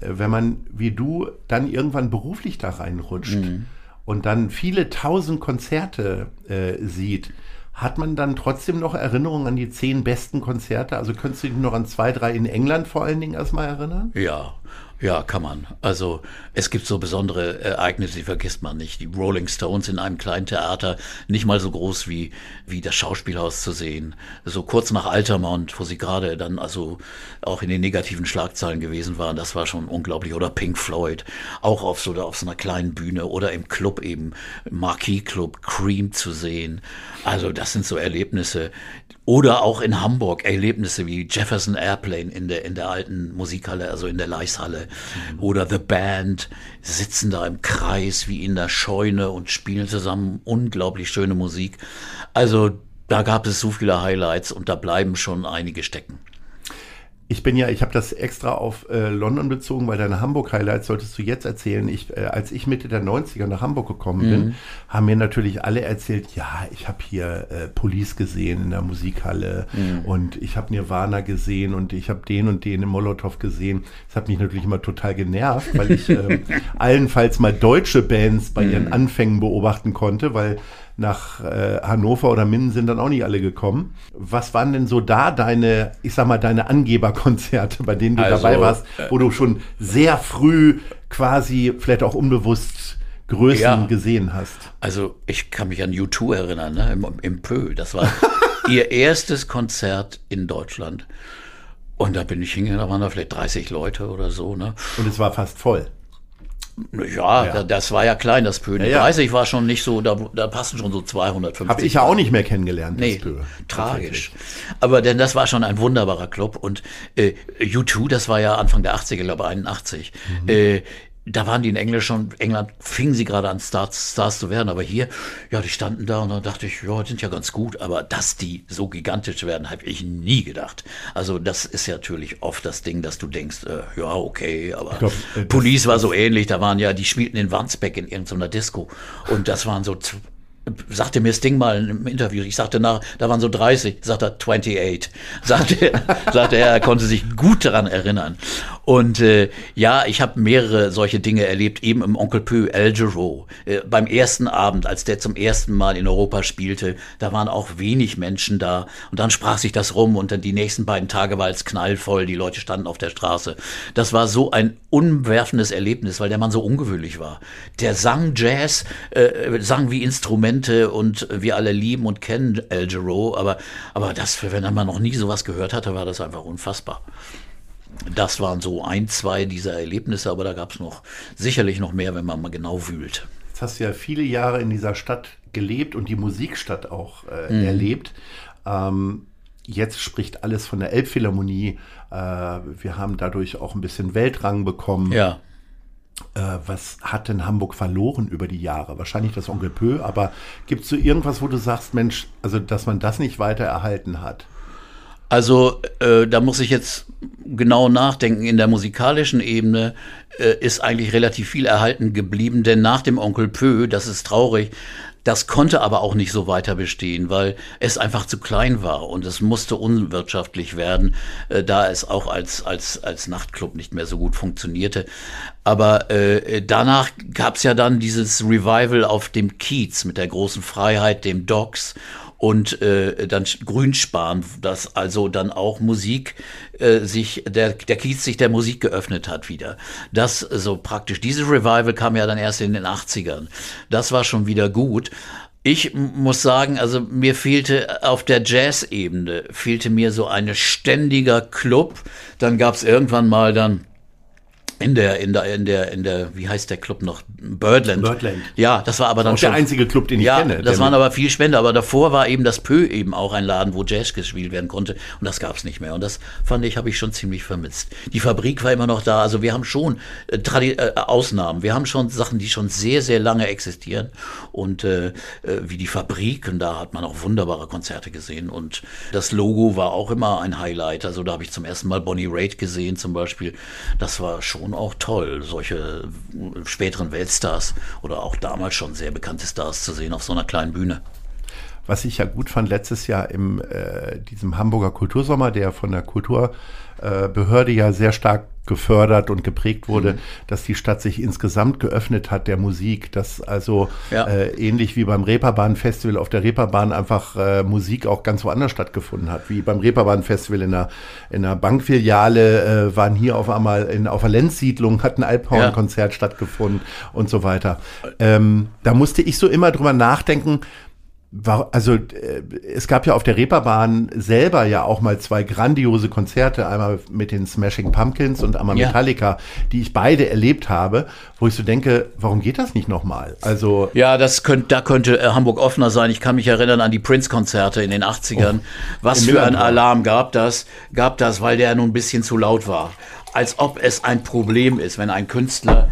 Äh, wenn man wie du dann irgendwann beruflich da reinrutscht mhm. und dann viele tausend Konzerte äh, sieht, hat man dann trotzdem noch Erinnerungen an die zehn besten Konzerte? Also könntest du dich noch an zwei, drei in England vor allen Dingen erstmal erinnern? Ja, ja, kann man. Also es gibt so besondere Ereignisse, die vergisst man nicht. Die Rolling Stones in einem kleinen Theater, nicht mal so groß wie, wie das Schauspielhaus zu sehen. So kurz nach Altamont, wo sie gerade dann also auch in den negativen Schlagzeilen gewesen waren, das war schon unglaublich. Oder Pink Floyd, auch auf so, auf so einer kleinen Bühne oder im Club eben, Marquis Club, Cream zu sehen. Also das sind so Erlebnisse, oder auch in Hamburg Erlebnisse wie Jefferson Airplane in der, in der alten Musikhalle, also in der Leishalle. Mhm. Oder The Band sitzen da im Kreis wie in der Scheune und spielen zusammen unglaublich schöne Musik. Also da gab es so viele Highlights und da bleiben schon einige stecken. Ich bin ja, ich habe das extra auf äh, London bezogen, weil deine Hamburg-Highlights solltest du jetzt erzählen. Ich, äh, als ich Mitte der 90er nach Hamburg gekommen bin, mhm. haben mir natürlich alle erzählt, ja, ich habe hier äh, Police gesehen in der Musikhalle mhm. und ich habe Nirvana gesehen und ich habe den und den im Molotow gesehen. Das hat mich natürlich immer total genervt, weil ich äh, allenfalls mal deutsche Bands bei ihren mhm. Anfängen beobachten konnte, weil nach äh, Hannover oder Minden sind dann auch nicht alle gekommen. Was waren denn so da deine, ich sag mal, deine Angeberkonzerte, bei denen du also, dabei warst, wo du schon sehr früh quasi, vielleicht auch unbewusst Größen ja, gesehen hast? Also ich kann mich an U2 erinnern, ne? Im, im Pö. Das war ihr erstes Konzert in Deutschland. Und da bin ich hingegangen, da waren da vielleicht 30 Leute oder so. Ne? Und es war fast voll. Ja, ja. das war ja klein, das Pö. Ja, ja. 30 war schon nicht so, da, da passen schon so 250. Habe ich ja auch nicht mehr kennengelernt, nee, das Pö. Tragisch. Aber denn das war schon ein wunderbarer Club. Und äh, U2, das war ja Anfang der 80er, glaube ich, 81. Mhm. Äh, da waren die in Englisch schon, England fingen sie gerade an, Stars, Stars zu werden, aber hier, ja, die standen da und dann dachte ich, ja, die sind ja ganz gut, aber dass die so gigantisch werden, habe ich nie gedacht. Also das ist ja natürlich oft das Ding, dass du denkst, äh, ja, okay, aber glaub, äh, Police war so ähnlich, da waren ja, die spielten in Wandsbeck in irgendeiner Disco und das waren so sagte mir Sting mal im Interview, ich sagte nach, da waren so 30, sagt er 28, sagte, sagte er, er konnte sich gut daran erinnern. Und äh, ja, ich habe mehrere solche Dinge erlebt, eben im Onkel Peu, El Giro. Äh, beim ersten Abend, als der zum ersten Mal in Europa spielte, da waren auch wenig Menschen da. Und dann sprach sich das rum und dann die nächsten beiden Tage war es knallvoll, die Leute standen auf der Straße. Das war so ein umwerfendes Erlebnis, weil der Mann so ungewöhnlich war. Der sang Jazz, äh, sang wie Instrumente und wir alle lieben und kennen El Giro, aber, aber das, wenn man noch nie sowas gehört hatte, war das einfach unfassbar. Das waren so ein, zwei dieser Erlebnisse, aber da gab es noch sicherlich noch mehr, wenn man mal genau wühlt. Jetzt hast du ja viele Jahre in dieser Stadt gelebt und die Musikstadt auch äh, mhm. erlebt. Ähm, jetzt spricht alles von der Elbphilharmonie. Äh, wir haben dadurch auch ein bisschen Weltrang bekommen. Ja. Äh, was hat denn Hamburg verloren über die Jahre? Wahrscheinlich das Onkel Pö, aber gibt es so irgendwas, wo du sagst, Mensch, also dass man das nicht weiter erhalten hat? Also äh, da muss ich jetzt genau nachdenken. In der musikalischen Ebene äh, ist eigentlich relativ viel erhalten geblieben, denn nach dem Onkel Pö, das ist traurig, das konnte aber auch nicht so weiter bestehen, weil es einfach zu klein war und es musste unwirtschaftlich werden, äh, da es auch als, als, als Nachtclub nicht mehr so gut funktionierte. Aber äh, danach gab es ja dann dieses Revival auf dem Kiez mit der großen Freiheit, dem Docks und äh, dann Grünspan, dass also dann auch Musik äh, sich, der, der Kiez sich der Musik geöffnet hat wieder. Das so praktisch. Diese Revival kam ja dann erst in den 80ern. Das war schon wieder gut. Ich muss sagen, also mir fehlte auf der Jazz-Ebene, fehlte mir so ein ständiger Club. Dann gab es irgendwann mal dann in der, in der, in der, in der, wie heißt der Club noch? Birdland. Birdland. Ja, das war aber dann auch schon. der einzige Club, den ich ja, kenne. das waren aber viel Spender. Aber davor war eben das Pö eben auch ein Laden, wo Jazz gespielt werden konnte. Und das gab's nicht mehr. Und das fand ich, habe ich schon ziemlich vermisst. Die Fabrik war immer noch da. Also wir haben schon äh, Tradi äh, Ausnahmen. Wir haben schon Sachen, die schon sehr, sehr lange existieren. Und äh, äh, wie die Fabrik. Und da hat man auch wunderbare Konzerte gesehen. Und das Logo war auch immer ein Highlight. Also da habe ich zum ersten Mal Bonnie Raitt gesehen zum Beispiel. Das war schon auch toll, solche späteren Weltstars oder auch damals schon sehr bekannte Stars zu sehen auf so einer kleinen Bühne. Was ich ja gut fand letztes Jahr im äh, diesem Hamburger Kultursommer, der von der Kulturbehörde äh, ja sehr stark gefördert und geprägt wurde, mhm. dass die Stadt sich insgesamt geöffnet hat der Musik, dass also ja. äh, ähnlich wie beim Reeperbahn Festival auf der Reeperbahn einfach äh, Musik auch ganz woanders stattgefunden hat, wie beim Reeperbahn Festival in der in der Bankfiliale äh, waren hier auf einmal in auf der Lenzsiedlung hat ein Alphorn-Konzert ja. stattgefunden und so weiter. Ähm, da musste ich so immer drüber nachdenken, also äh, es gab ja auf der Reeperbahn selber ja auch mal zwei grandiose Konzerte, einmal mit den Smashing Pumpkins und einmal ja. Metallica, die ich beide erlebt habe, wo ich so denke, warum geht das nicht nochmal? Also ja, das könnte, da könnte äh, Hamburg offener sein. Ich kann mich erinnern an die Prince-Konzerte in den 80ern. Oh, Was für ein Alarm gab das? Gab das, weil der nun ein bisschen zu laut war als ob es ein Problem ist, wenn ein Künstler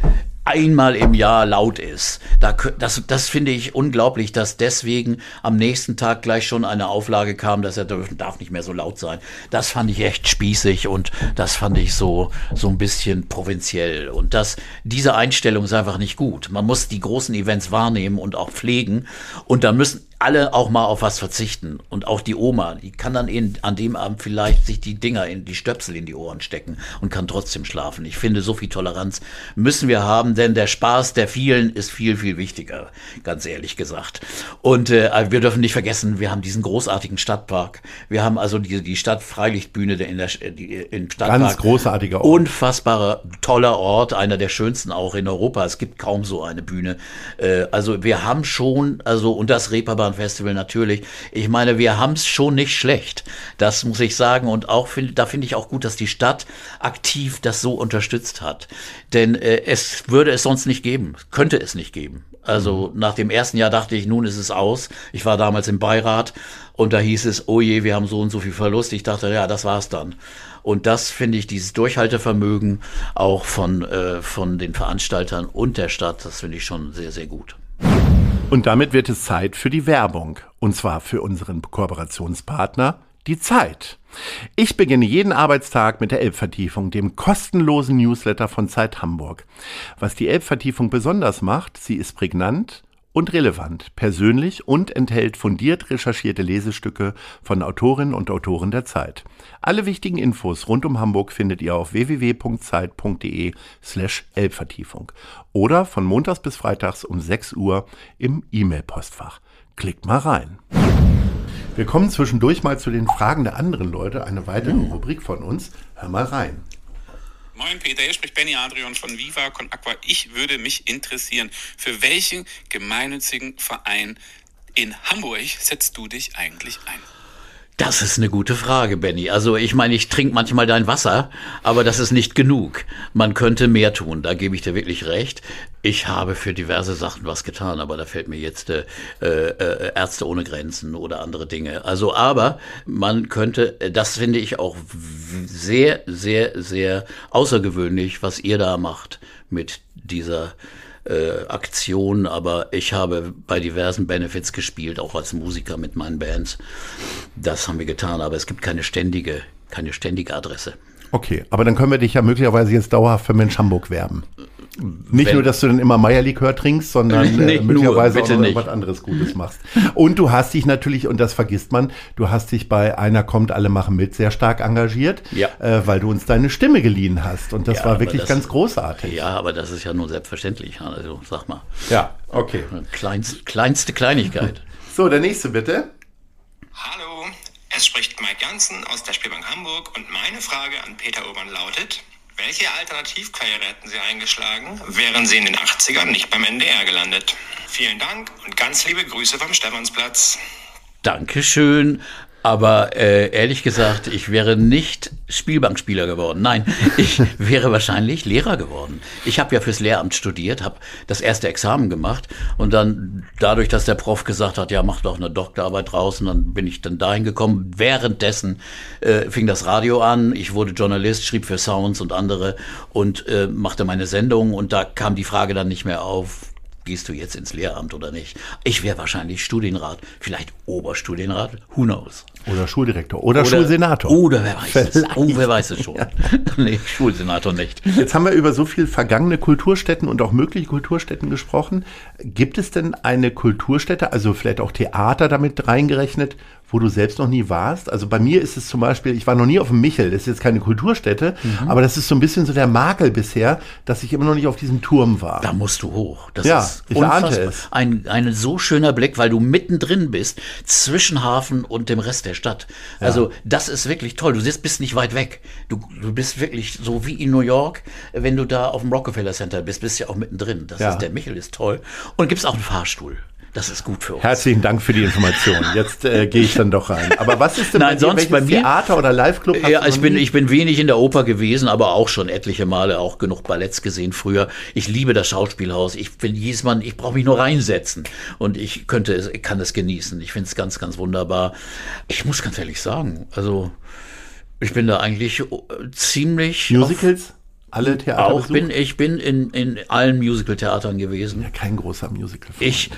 einmal im Jahr laut ist. Da, das, das finde ich unglaublich, dass deswegen am nächsten Tag gleich schon eine Auflage kam, dass er darf nicht mehr so laut sein. Das fand ich echt spießig und das fand ich so, so ein bisschen provinziell. Und das, diese Einstellung ist einfach nicht gut. Man muss die großen Events wahrnehmen und auch pflegen. Und da müssen alle auch mal auf was verzichten. Und auch die Oma, die kann dann in, an dem Abend vielleicht sich die Dinger in die Stöpsel in die Ohren stecken und kann trotzdem schlafen. Ich finde, so viel Toleranz müssen wir haben, denn der Spaß der vielen ist viel, viel wichtiger, ganz ehrlich gesagt. Und äh, wir dürfen nicht vergessen, wir haben diesen großartigen Stadtpark. Wir haben also die, die Stadtfreilichtbühne in der, die, im Stadtpark. Ganz großartiger Ort. Unfassbarer, toller Ort, einer der schönsten auch in Europa. Es gibt kaum so eine Bühne. Äh, also wir haben schon, also und das Reeperbahn Festival natürlich. Ich meine, wir haben es schon nicht schlecht. Das muss ich sagen. Und auch find, da finde ich auch gut, dass die Stadt aktiv das so unterstützt hat. Denn äh, es würde es sonst nicht geben, könnte es nicht geben. Also nach dem ersten Jahr dachte ich, nun ist es aus. Ich war damals im Beirat und da hieß es, oh je, wir haben so und so viel Verlust. Ich dachte, ja, das war's dann. Und das finde ich, dieses Durchhaltevermögen auch von, äh, von den Veranstaltern und der Stadt, das finde ich schon sehr, sehr gut. Und damit wird es Zeit für die Werbung. Und zwar für unseren Kooperationspartner, die Zeit. Ich beginne jeden Arbeitstag mit der Elbvertiefung, dem kostenlosen Newsletter von Zeit Hamburg. Was die Elbvertiefung besonders macht, sie ist prägnant, und relevant, persönlich und enthält fundiert recherchierte Lesestücke von Autorinnen und Autoren der Zeit. Alle wichtigen Infos rund um Hamburg findet ihr auf www.zeit.de slash Elbvertiefung oder von montags bis freitags um 6 Uhr im E-Mail-Postfach. Klickt mal rein. Wir kommen zwischendurch mal zu den Fragen der anderen Leute, eine weitere Rubrik von uns. Hör mal rein. Moin Peter, hier spricht Benny Adrian von Viva Con Aqua. Ich würde mich interessieren, für welchen gemeinnützigen Verein in Hamburg setzt du dich eigentlich ein? Das ist eine gute Frage, Benny. Also ich meine, ich trinke manchmal dein Wasser, aber das ist nicht genug. Man könnte mehr tun, da gebe ich dir wirklich recht. Ich habe für diverse Sachen was getan, aber da fällt mir jetzt äh, äh, Ärzte ohne Grenzen oder andere Dinge. Also aber man könnte, das finde ich auch sehr, sehr, sehr außergewöhnlich, was ihr da macht mit dieser äh, Aktion, aber ich habe bei diversen Benefits gespielt, auch als Musiker mit meinen Bands. Das haben wir getan, aber es gibt keine ständige, keine ständige Adresse. Okay, aber dann können wir dich ja möglicherweise jetzt dauerhaft für Mensch Hamburg werben. Nicht Wenn, nur, dass du dann immer Meierlikör trinkst, sondern äh, möglicherweise nur, auch noch was anderes Gutes machst. Und du hast dich natürlich, und das vergisst man, du hast dich bei Einer kommt, alle machen mit sehr stark engagiert, ja. äh, weil du uns deine Stimme geliehen hast. Und das ja, war wirklich das, ganz großartig. Ja, aber das ist ja nur selbstverständlich. Also sag mal. Ja, okay. Kleinst, kleinste Kleinigkeit. So, der nächste bitte. Hallo, es spricht Mike Jansen aus der Spielbank Hamburg und meine Frage an Peter Urban lautet, welche Alternativkarriere hätten Sie eingeschlagen, wären Sie in den 80ern nicht beim NDR gelandet? Vielen Dank und ganz liebe Grüße vom Stephansplatz. Dankeschön. Aber äh, ehrlich gesagt, ich wäre nicht Spielbankspieler geworden. Nein, ich wäre wahrscheinlich Lehrer geworden. Ich habe ja fürs Lehramt studiert, habe das erste Examen gemacht und dann dadurch, dass der Prof gesagt hat, ja, mach doch eine Doktorarbeit draußen, dann bin ich dann dahin gekommen. Währenddessen äh, fing das Radio an. Ich wurde Journalist, schrieb für Sounds und andere und äh, machte meine Sendung und da kam die Frage dann nicht mehr auf, gehst du jetzt ins Lehramt oder nicht? Ich wäre wahrscheinlich Studienrat, vielleicht Oberstudienrat, who knows? Oder Schuldirektor oder, oder Schulsenator. Oder wer weiß es. Oh, wer weiß es schon. Ja. nee, Schulsenator nicht. Jetzt haben wir über so viel vergangene Kulturstätten und auch mögliche Kulturstätten gesprochen. Gibt es denn eine Kulturstätte, also vielleicht auch Theater damit reingerechnet, wo du selbst noch nie warst? Also bei mir ist es zum Beispiel, ich war noch nie auf dem Michel, das ist jetzt keine Kulturstätte, mhm. aber das ist so ein bisschen so der Makel bisher, dass ich immer noch nicht auf diesem Turm war. Da musst du hoch. Das ja, ist ich ahnte es. Ein, ein so schöner Blick, weil du mittendrin bist, zwischen Hafen und dem Rest der Stadt. Ja. Also das ist wirklich toll. Du bist nicht weit weg. Du, du bist wirklich so wie in New York, wenn du da auf dem Rockefeller Center bist, bist ja auch mittendrin. Das ja. ist, der Michel ist toll. Und gibt es auch einen Fahrstuhl. Das ist gut für uns. Herzlichen Dank für die Information. Jetzt äh, gehe ich dann doch rein. Aber was ist denn Nein, bei sonst bei mir, Theater oder Liveclub? Ja, ich bin, ich bin wenig in der Oper gewesen, aber auch schon etliche Male auch genug Balletts gesehen früher. Ich liebe das Schauspielhaus. Ich bin jedes Mal, ich brauche mich nur reinsetzen und ich könnte es, kann es genießen. Ich finde es ganz, ganz wunderbar. Ich muss ganz ehrlich sagen, also ich bin da eigentlich äh, ziemlich. Musicals? Alle Theater Auch bin ich bin in, in allen Musical-Theatern gewesen. Ja, kein großer musical -Fan. Ich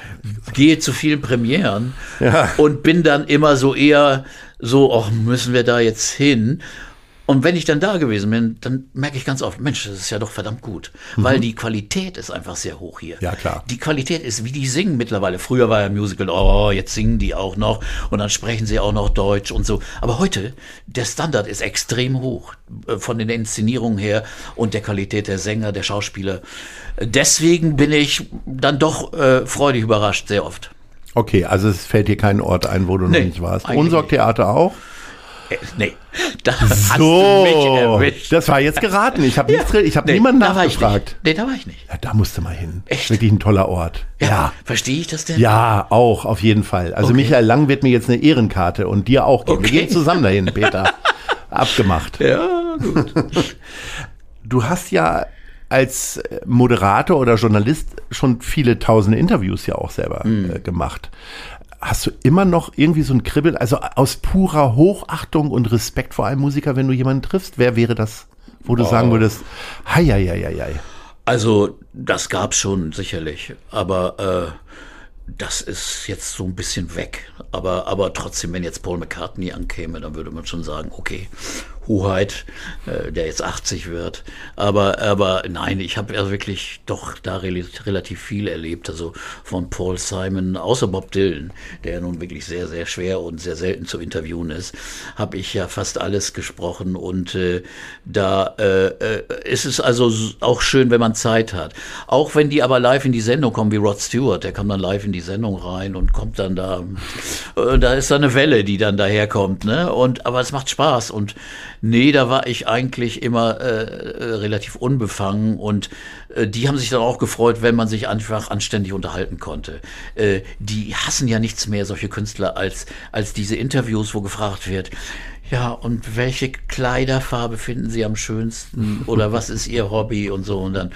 gehe zu vielen Premieren ja. und bin dann immer so eher so, ach, müssen wir da jetzt hin? Und wenn ich dann da gewesen bin, dann merke ich ganz oft, Mensch, das ist ja doch verdammt gut. Mhm. Weil die Qualität ist einfach sehr hoch hier. Ja, klar. Die Qualität ist, wie die singen mittlerweile. Früher war ja Musical, oh, jetzt singen die auch noch und dann sprechen sie auch noch Deutsch und so. Aber heute, der Standard ist extrem hoch äh, von den Inszenierungen her und der Qualität der Sänger, der Schauspieler. Deswegen bin ich dann doch äh, freudig überrascht, sehr oft. Okay, also es fällt dir kein Ort ein, wo du nee, noch nicht warst. Unsorg Theater auch? Äh, nee, da so. Das war jetzt geraten. Ich habe ja, hab nee, niemanden nachgefragt. Nee, da war ich nicht. Ja, da musste mal hin. Echt? Wirklich ein toller Ort. Ja. ja. Verstehe ich das denn? Ja, auch, auf jeden Fall. Also okay. Michael Lang wird mir jetzt eine Ehrenkarte und dir auch geben. Okay. Wir gehen zusammen dahin, Peter. Abgemacht. Ja, gut. Du hast ja als Moderator oder Journalist schon viele tausende Interviews ja auch selber mm. äh, gemacht hast du immer noch irgendwie so ein Kribbeln, also aus purer Hochachtung und Respekt vor einem Musiker, wenn du jemanden triffst? Wer wäre das, wo du oh. sagen würdest, hei, hei, hei, hei. Also, das gab's schon sicherlich, aber äh, das ist jetzt so ein bisschen weg. Aber, aber trotzdem, wenn jetzt Paul McCartney ankäme, dann würde man schon sagen, okay, Hoheit, äh, der jetzt 80 wird. Aber, aber nein, ich habe ja wirklich doch da relativ viel erlebt. Also von Paul Simon, außer Bob Dylan, der nun wirklich sehr, sehr schwer und sehr selten zu interviewen ist, habe ich ja fast alles gesprochen. Und äh, da äh, äh, ist es also auch schön, wenn man Zeit hat. Auch wenn die aber live in die Sendung kommen, wie Rod Stewart, der kam dann live in die Sendung rein und kommt dann da, äh, da ist da eine Welle, die dann daherkommt. Ne? Und, aber es macht Spaß und Nee, da war ich eigentlich immer äh, äh, relativ unbefangen und äh, die haben sich dann auch gefreut, wenn man sich einfach anständig unterhalten konnte. Äh, die hassen ja nichts mehr, solche Künstler, als, als diese Interviews, wo gefragt wird, ja, und welche Kleiderfarbe finden Sie am schönsten? Oder was ist Ihr Hobby und so? Und dann,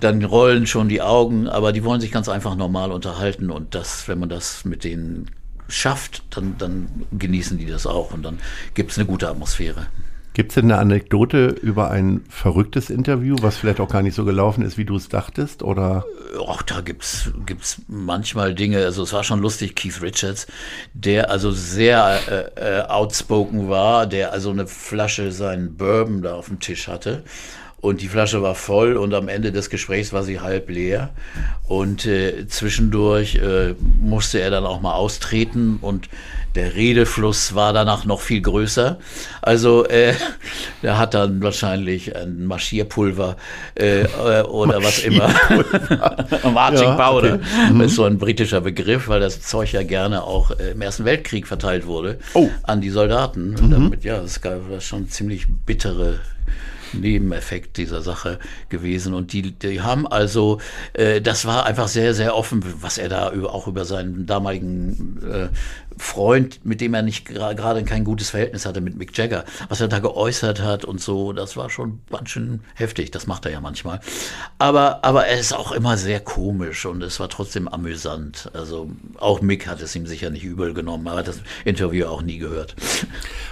dann rollen schon die Augen, aber die wollen sich ganz einfach normal unterhalten. Und das, wenn man das mit denen schafft, dann, dann genießen die das auch und dann gibt es eine gute Atmosphäre. Gibt es denn eine Anekdote über ein verrücktes Interview, was vielleicht auch gar nicht so gelaufen ist, wie du es dachtest? Oder? Ach, da gibt's gibt's manchmal Dinge. Also es war schon lustig, Keith Richards, der also sehr äh, äh, outspoken war, der also eine Flasche seinen Bourbon da auf dem Tisch hatte und die Flasche war voll und am Ende des Gesprächs war sie halb leer und äh, zwischendurch äh, musste er dann auch mal austreten und der Redefluss war danach noch viel größer. Also äh, er hat dann wahrscheinlich ein Marschierpulver äh, äh oder was immer. Marching ja, Powder okay. mhm. ist so ein britischer Begriff, weil das Zeug ja gerne auch im Ersten Weltkrieg verteilt wurde oh. an die Soldaten. Mhm. Damit, ja, es gab schon ziemlich bittere Nebeneffekt dieser Sache gewesen. Und die, die haben also, äh, das war einfach sehr, sehr offen, was er da über, auch über seinen damaligen äh, Freund, mit dem er nicht gerade kein gutes Verhältnis hatte, mit Mick Jagger, was er da geäußert hat und so, das war schon ganz schön heftig. Das macht er ja manchmal. Aber, aber er ist auch immer sehr komisch und es war trotzdem amüsant. Also auch Mick hat es ihm sicher nicht übel genommen, aber das Interview auch nie gehört.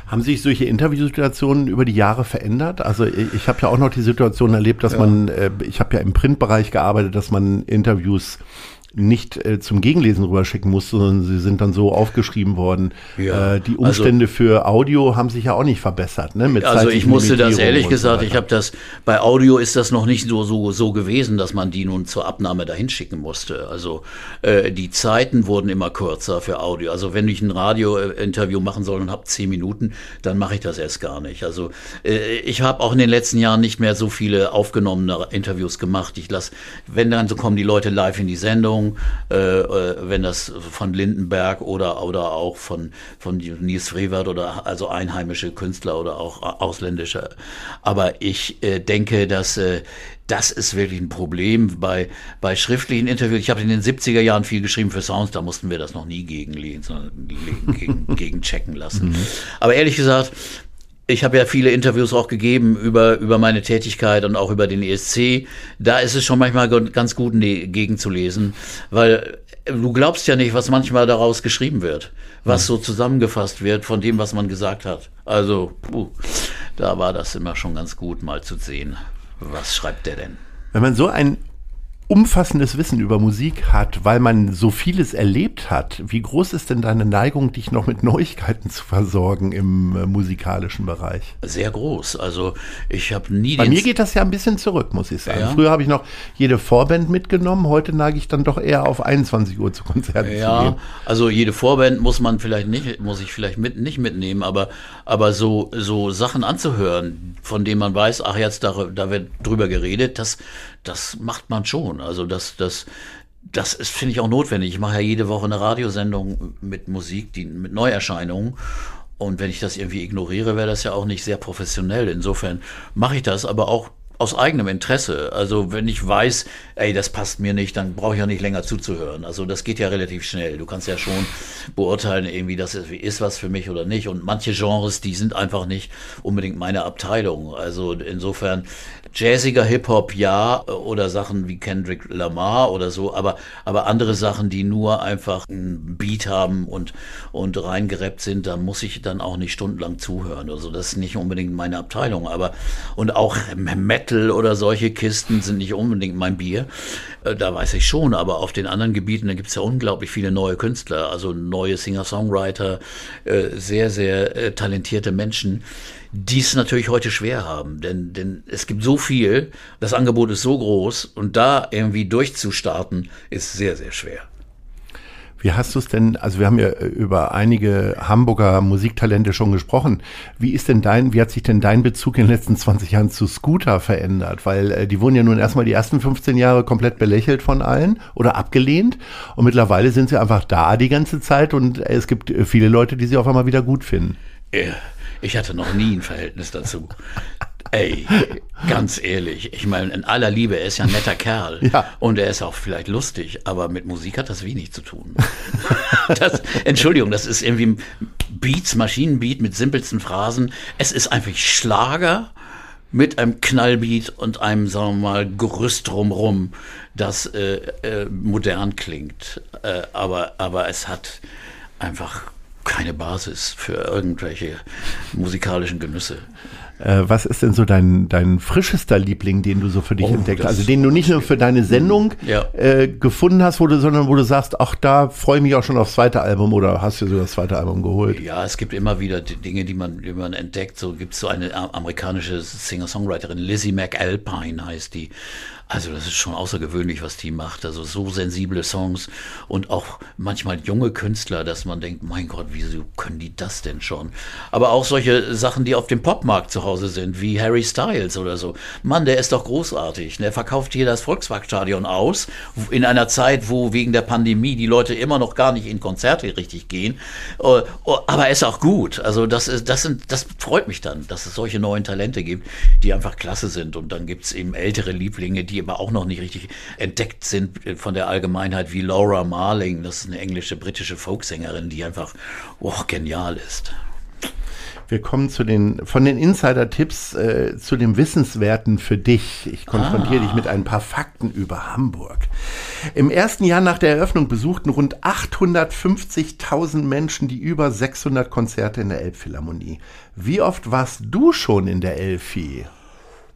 Haben sich solche Interviewsituationen über die Jahre verändert? Also ich, habe ja auch noch die Situation erlebt, dass ja. man, äh, ich habe ja im Printbereich gearbeitet, dass man Interviews nicht äh, zum Gegenlesen rüberschicken musste, sondern sie sind dann so aufgeschrieben worden. Ja, äh, die also Umstände also, für Audio haben sich ja auch nicht verbessert. Ne? Also ich musste das ehrlich gesagt, so ich habe das, bei Audio ist das noch nicht so, so, so gewesen, dass man die nun zur Abnahme dahin schicken musste. Also äh, die Zeiten wurden immer kürzer für Audio. Also wenn ich ein Radiointerview machen soll und habe zehn Minuten, dann mache ich das erst gar nicht. Also äh, ich habe auch in den letzten Jahren nicht mehr so viele aufgenommene Interviews gemacht. Ich lasse, wenn dann so kommen die Leute live in die Sendung, Sendung, äh, äh, wenn das von Lindenberg oder, oder auch von, von Nils Frevert oder also einheimische Künstler oder auch ausländische. Aber ich äh, denke, dass äh, das ist wirklich ein Problem bei, bei schriftlichen Interviews. Ich habe in den 70er Jahren viel geschrieben für Sounds, da mussten wir das noch nie gegenlegen, sondern gegen, gegen checken lassen. Mhm. Aber ehrlich gesagt, ich habe ja viele Interviews auch gegeben über, über meine Tätigkeit und auch über den ESC. Da ist es schon manchmal ganz gut, gegenzulesen, weil du glaubst ja nicht, was manchmal daraus geschrieben wird, was so zusammengefasst wird von dem, was man gesagt hat. Also, puh, da war das immer schon ganz gut, mal zu sehen. Was schreibt der denn? Wenn man so ein umfassendes Wissen über Musik hat, weil man so vieles erlebt hat. Wie groß ist denn deine Neigung, dich noch mit Neuigkeiten zu versorgen im äh, musikalischen Bereich? Sehr groß. Also ich habe nie. Bei mir geht das ja ein bisschen zurück, muss ich sagen. Ja. Früher habe ich noch jede Vorband mitgenommen. Heute neige ich dann doch eher auf 21 Uhr zu Konzerten ja, zu gehen. also jede Vorband muss man vielleicht nicht, muss ich vielleicht mit, nicht mitnehmen, aber aber so so Sachen anzuhören, von denen man weiß, ach jetzt da, da wird drüber geredet, das das macht man schon. Also das, das, das ist, finde ich, auch notwendig. Ich mache ja jede Woche eine Radiosendung mit Musik, die, mit Neuerscheinungen. Und wenn ich das irgendwie ignoriere, wäre das ja auch nicht sehr professionell. Insofern mache ich das, aber auch aus eigenem Interesse. Also wenn ich weiß, ey, das passt mir nicht, dann brauche ich ja nicht länger zuzuhören. Also das geht ja relativ schnell. Du kannst ja schon beurteilen, irgendwie, das ist, ist was für mich oder nicht. Und manche Genres, die sind einfach nicht unbedingt meine Abteilung. Also insofern jazziger Hip-Hop ja oder Sachen wie Kendrick Lamar oder so, aber, aber andere Sachen, die nur einfach einen Beat haben und, und reingerappt sind, da muss ich dann auch nicht stundenlang zuhören. Also das ist nicht unbedingt meine Abteilung, aber und auch Metal oder solche Kisten sind nicht unbedingt mein Bier. Äh, da weiß ich schon, aber auf den anderen Gebieten, da gibt es ja unglaublich viele neue Künstler, also neue Singer-Songwriter, äh, sehr, sehr äh, talentierte Menschen die es natürlich heute schwer haben, denn, denn es gibt so viel, das Angebot ist so groß und da irgendwie durchzustarten ist sehr, sehr schwer. Wie hast du es denn, also wir haben ja über einige Hamburger Musiktalente schon gesprochen. Wie ist denn dein, wie hat sich denn dein Bezug in den letzten 20 Jahren zu Scooter verändert? Weil äh, die wurden ja nun erstmal die ersten 15 Jahre komplett belächelt von allen oder abgelehnt und mittlerweile sind sie einfach da die ganze Zeit und es gibt äh, viele Leute, die sie auf einmal wieder gut finden. Ja. Ich hatte noch nie ein Verhältnis dazu. Ey, ganz ehrlich, ich meine, in aller Liebe, er ist ja ein netter Kerl ja. und er ist auch vielleicht lustig, aber mit Musik hat das wenig zu tun. Das, Entschuldigung, das ist irgendwie Beats, Maschinenbeat mit simpelsten Phrasen. Es ist einfach Schlager mit einem Knallbeat und einem, sagen wir mal, Gerüst drumrum, das äh, äh, modern klingt. Äh, aber, aber es hat einfach keine Basis für irgendwelche musikalischen Genüsse. Äh, was ist denn so dein, dein frischester Liebling, den du so für dich oh, entdeckt hast? Also den du nicht nur für deine Sendung ja. äh, gefunden hast, wo du, sondern wo du sagst, ach, da freue ich mich auch schon aufs zweite Album oder hast du so das zweite Album geholt? Ja, es gibt immer wieder Dinge, die man, die man entdeckt. So gibt es so eine amerikanische Singer-Songwriterin, Lizzie McAlpine heißt die. Also das ist schon außergewöhnlich, was die macht. Also so sensible Songs und auch manchmal junge Künstler, dass man denkt, mein Gott, wieso können die das denn schon? Aber auch solche Sachen, die auf dem Popmarkt zu Hause sind, wie Harry Styles oder so. Mann, der ist doch großartig. Der verkauft hier das Volkswagenstadion aus, in einer Zeit, wo wegen der Pandemie die Leute immer noch gar nicht in Konzerte richtig gehen. Äh, oh, aber er ist auch gut. Also das, ist, das, sind, das freut mich dann, dass es solche neuen Talente gibt, die einfach klasse sind. Und dann gibt es eben ältere Lieblinge, die aber auch noch nicht richtig entdeckt sind von der Allgemeinheit, wie Laura Marling. Das ist eine englische, britische Folksängerin, die einfach oh, genial ist. Wir kommen zu den, von den Insider-Tipps äh, zu dem Wissenswerten für dich. Ich konfrontiere ah. dich mit ein paar Fakten über Hamburg. Im ersten Jahr nach der Eröffnung besuchten rund 850.000 Menschen die über 600 Konzerte in der Elbphilharmonie. Wie oft warst du schon in der Elfi?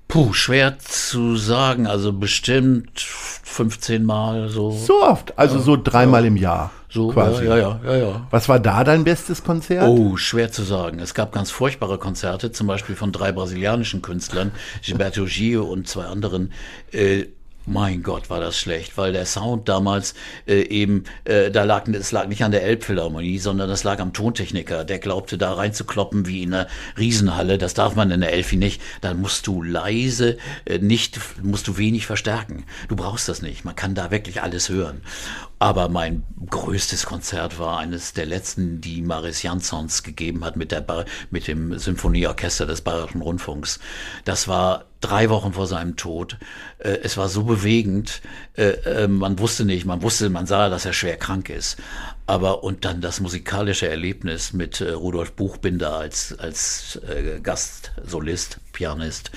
Puh, schwer zu sagen. Also bestimmt 15 Mal so. So oft, also ja, so dreimal ja. im Jahr. So, quasi. Ja, ja, ja, ja, Was war da dein bestes Konzert? Oh, schwer zu sagen. Es gab ganz furchtbare Konzerte, zum Beispiel von drei brasilianischen Künstlern, Gilberto Gio und zwei anderen. Äh, mein Gott, war das schlecht, weil der Sound damals äh, eben, äh, da lag, es lag nicht an der Elbphilharmonie, sondern das lag am Tontechniker. Der glaubte da reinzukloppen wie in einer Riesenhalle. Das darf man in der Elfi nicht. Dann musst du leise, äh, nicht, musst du wenig verstärken. Du brauchst das nicht. Man kann da wirklich alles hören. Aber mein größtes Konzert war eines der letzten, die Maris Jansons gegeben hat mit, der ba mit dem Symphonieorchester des Bayerischen Rundfunks. Das war drei Wochen vor seinem Tod. Äh, es war so bewegend. Äh, äh, man wusste nicht, man wusste, man sah, dass er schwer krank ist. Aber und dann das musikalische Erlebnis mit Rudolf Buchbinder als, als Gastsolist, Pianist.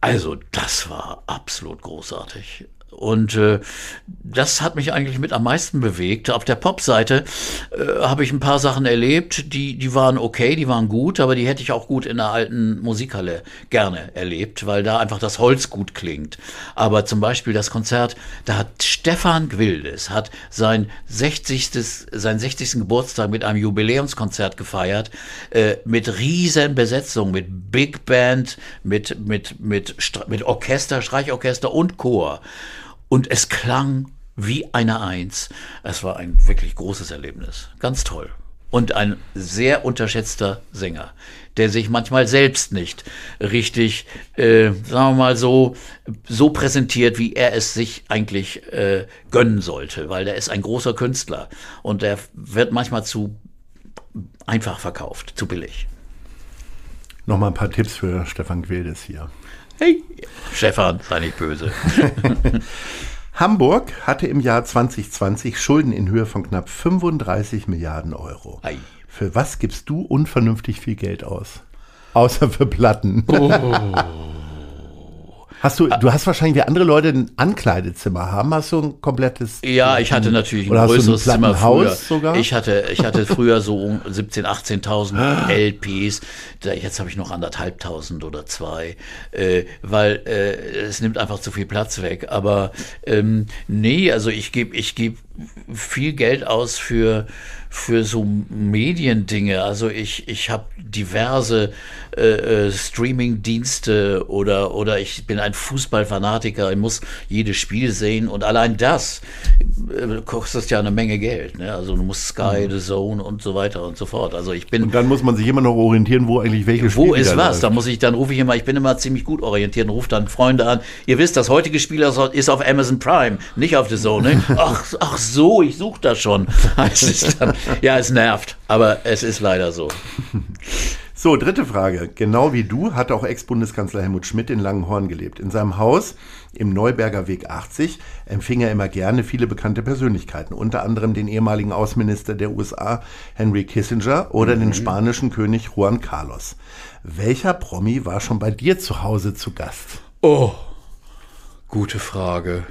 Also das war absolut großartig. Und äh, das hat mich eigentlich mit am meisten bewegt. Auf der Pop-Seite äh, habe ich ein paar Sachen erlebt, die, die waren okay, die waren gut, aber die hätte ich auch gut in der alten Musikhalle gerne erlebt, weil da einfach das Holz gut klingt. Aber zum Beispiel das Konzert, da hat Stefan Gwildes hat sein 60. sein 60. Geburtstag mit einem Jubiläumskonzert gefeiert, äh, mit riesen Besetzung, mit Big Band, mit, mit, mit, mit Orchester, Streichorchester und Chor. Und es klang wie eine Eins. Es war ein wirklich großes Erlebnis. Ganz toll. Und ein sehr unterschätzter Sänger, der sich manchmal selbst nicht richtig, äh, sagen wir mal so, so präsentiert, wie er es sich eigentlich äh, gönnen sollte, weil der ist ein großer Künstler und der wird manchmal zu einfach verkauft, zu billig. Nochmal ein paar Tipps für Stefan Gwildes hier. Hey, Stefan, sei nicht böse. Hamburg hatte im Jahr 2020 Schulden in Höhe von knapp 35 Milliarden Euro. Ei. Für was gibst du unvernünftig viel Geld aus? Außer für Platten. Oh. Hast du, du hast wahrscheinlich, wie andere Leute ein Ankleidezimmer haben, hast du ein komplettes. Ja, ich hatte natürlich ein größeres ein Zimmer früher. Sogar? Ich hatte, ich hatte früher so 17, 18.000 LPs. Jetzt habe ich noch anderthalbtausend oder zwei, äh, weil äh, es nimmt einfach zu viel Platz weg. Aber ähm, nee, also ich gebe, ich gebe viel Geld aus für für so Mediendinge. Also ich, ich habe diverse äh, äh, Streaming-Dienste oder, oder ich bin ein Fußballfanatiker, ich muss jedes Spiel sehen und allein das äh, kostet ja eine Menge Geld. Ne? Also du musst Sky, mhm. The Zone und so weiter und so fort. Also ich bin. Und dann muss man sich immer noch orientieren, wo eigentlich welche Spiele Wo ist was? Da muss ich, dann rufe ich immer, ich bin immer ziemlich gut orientiert und rufe dann Freunde an. Ihr wisst, das heutige Spiel ist auf Amazon Prime, nicht auf The Zone. Ne? ach, ach so, ich suche das schon. Es dann. Ja, es nervt, aber es ist leider so. So, dritte Frage. Genau wie du hat auch Ex-Bundeskanzler Helmut Schmidt in Langenhorn gelebt. In seinem Haus im Neuberger Weg 80 empfing er immer gerne viele bekannte Persönlichkeiten, unter anderem den ehemaligen Außenminister der USA Henry Kissinger oder mhm. den spanischen König Juan Carlos. Welcher Promi war schon bei dir zu Hause zu Gast? Oh, gute Frage.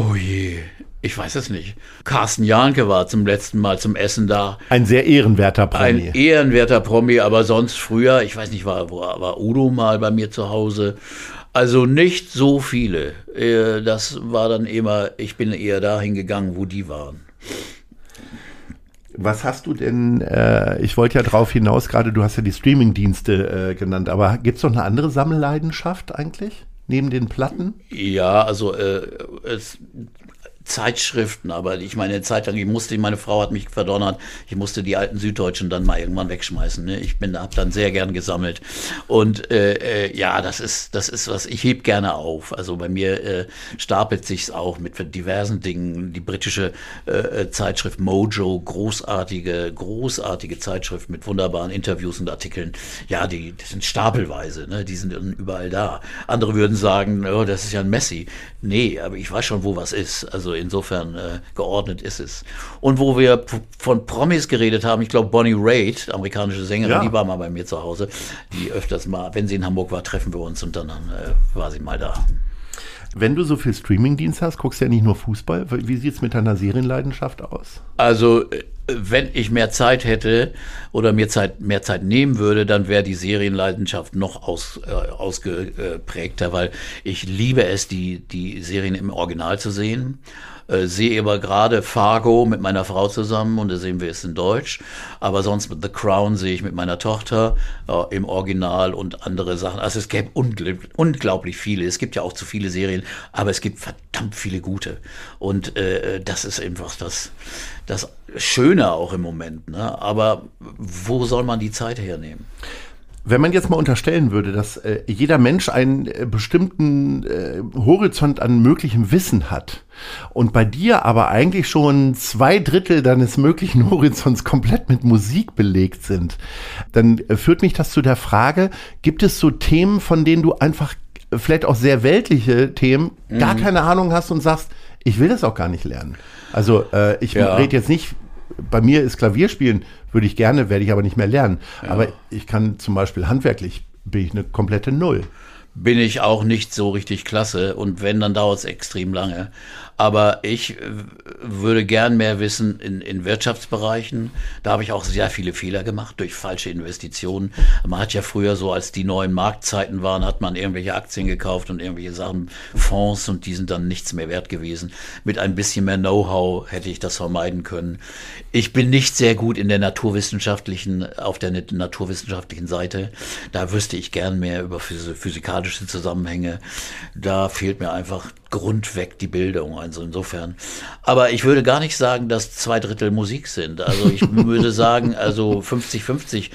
Oh je, ich weiß es nicht. Carsten Janke war zum letzten Mal zum Essen da. Ein sehr ehrenwerter Promi. Ein ehrenwerter Promi, aber sonst früher, ich weiß nicht, war, war Udo mal bei mir zu Hause. Also nicht so viele. Äh, das war dann immer, ich bin eher dahin gegangen, wo die waren. Was hast du denn, äh, ich wollte ja drauf hinaus, gerade du hast ja die Streaming-Dienste äh, genannt, aber gibt es noch eine andere Sammelleidenschaft eigentlich? Neben den Platten? Ja, also äh, es, Zeitschriften, aber ich meine, eine Zeit lang, ich musste, meine Frau hat mich verdonnert, ich musste die alten Süddeutschen dann mal irgendwann wegschmeißen. Ne? Ich bin, hab dann sehr gern gesammelt. Und äh, äh, ja, das ist, das ist was, ich heb gerne auf. Also bei mir äh, stapelt sich's auch mit diversen Dingen. Die britische äh, äh, Zeitschrift Mojo, großartige, großartige Zeitschrift mit wunderbaren Interviews und Artikeln. Ja, die, die sind stapelweise, ne? die sind überall da. Andere würden sagen, oh, das ist ja ein Messi. Nee, aber ich weiß schon, wo was ist. Also insofern äh, geordnet ist es. Und wo wir von Promis geredet haben, ich glaube Bonnie Raitt, amerikanische Sängerin, ja. die war mal bei mir zu Hause, die öfters mal, wenn sie in Hamburg war, treffen wir uns und dann äh, war sie mal da. Wenn du so viel Streamingdienst hast, guckst du ja nicht nur Fußball. Wie sieht es mit deiner Serienleidenschaft aus? Also, äh, wenn ich mehr Zeit hätte oder mir Zeit, mehr Zeit nehmen würde, dann wäre die Serienleidenschaft noch aus, äh, ausgeprägter, weil ich liebe es, die, die Serien im Original zu sehen äh, sehe aber gerade Fargo mit meiner Frau zusammen und da sehen wir es in Deutsch. Aber sonst mit The Crown sehe ich mit meiner Tochter äh, im Original und andere Sachen. Also es gäbe ungl unglaublich viele. Es gibt ja auch zu viele Serien, aber es gibt verdammt viele gute. Und äh, das ist einfach das, das Schöne auch im Moment. Ne? Aber wo soll man die Zeit hernehmen? Wenn man jetzt mal unterstellen würde, dass äh, jeder Mensch einen äh, bestimmten äh, Horizont an möglichem Wissen hat und bei dir aber eigentlich schon zwei Drittel deines möglichen Horizonts komplett mit Musik belegt sind, dann äh, führt mich das zu der Frage, gibt es so Themen, von denen du einfach vielleicht auch sehr weltliche Themen mhm. gar keine Ahnung hast und sagst, ich will das auch gar nicht lernen. Also äh, ich ja. rede jetzt nicht bei mir ist Klavierspielen, würde ich gerne, werde ich aber nicht mehr lernen. Ja. Aber ich kann zum Beispiel handwerklich, bin ich eine komplette Null bin ich auch nicht so richtig klasse und wenn, dann dauert es extrem lange. Aber ich äh, würde gern mehr wissen in, in Wirtschaftsbereichen. Da habe ich auch sehr viele Fehler gemacht durch falsche Investitionen. Man hat ja früher so, als die neuen Marktzeiten waren, hat man irgendwelche Aktien gekauft und irgendwelche Sachen, Fonds und die sind dann nichts mehr wert gewesen. Mit ein bisschen mehr Know-how hätte ich das vermeiden können. Ich bin nicht sehr gut in der naturwissenschaftlichen, auf der naturwissenschaftlichen Seite. Da wüsste ich gern mehr über physikalische Zusammenhänge. Da fehlt mir einfach grundweg die Bildung. Also insofern. Aber ich würde gar nicht sagen, dass zwei Drittel Musik sind. Also ich würde sagen, also 50-50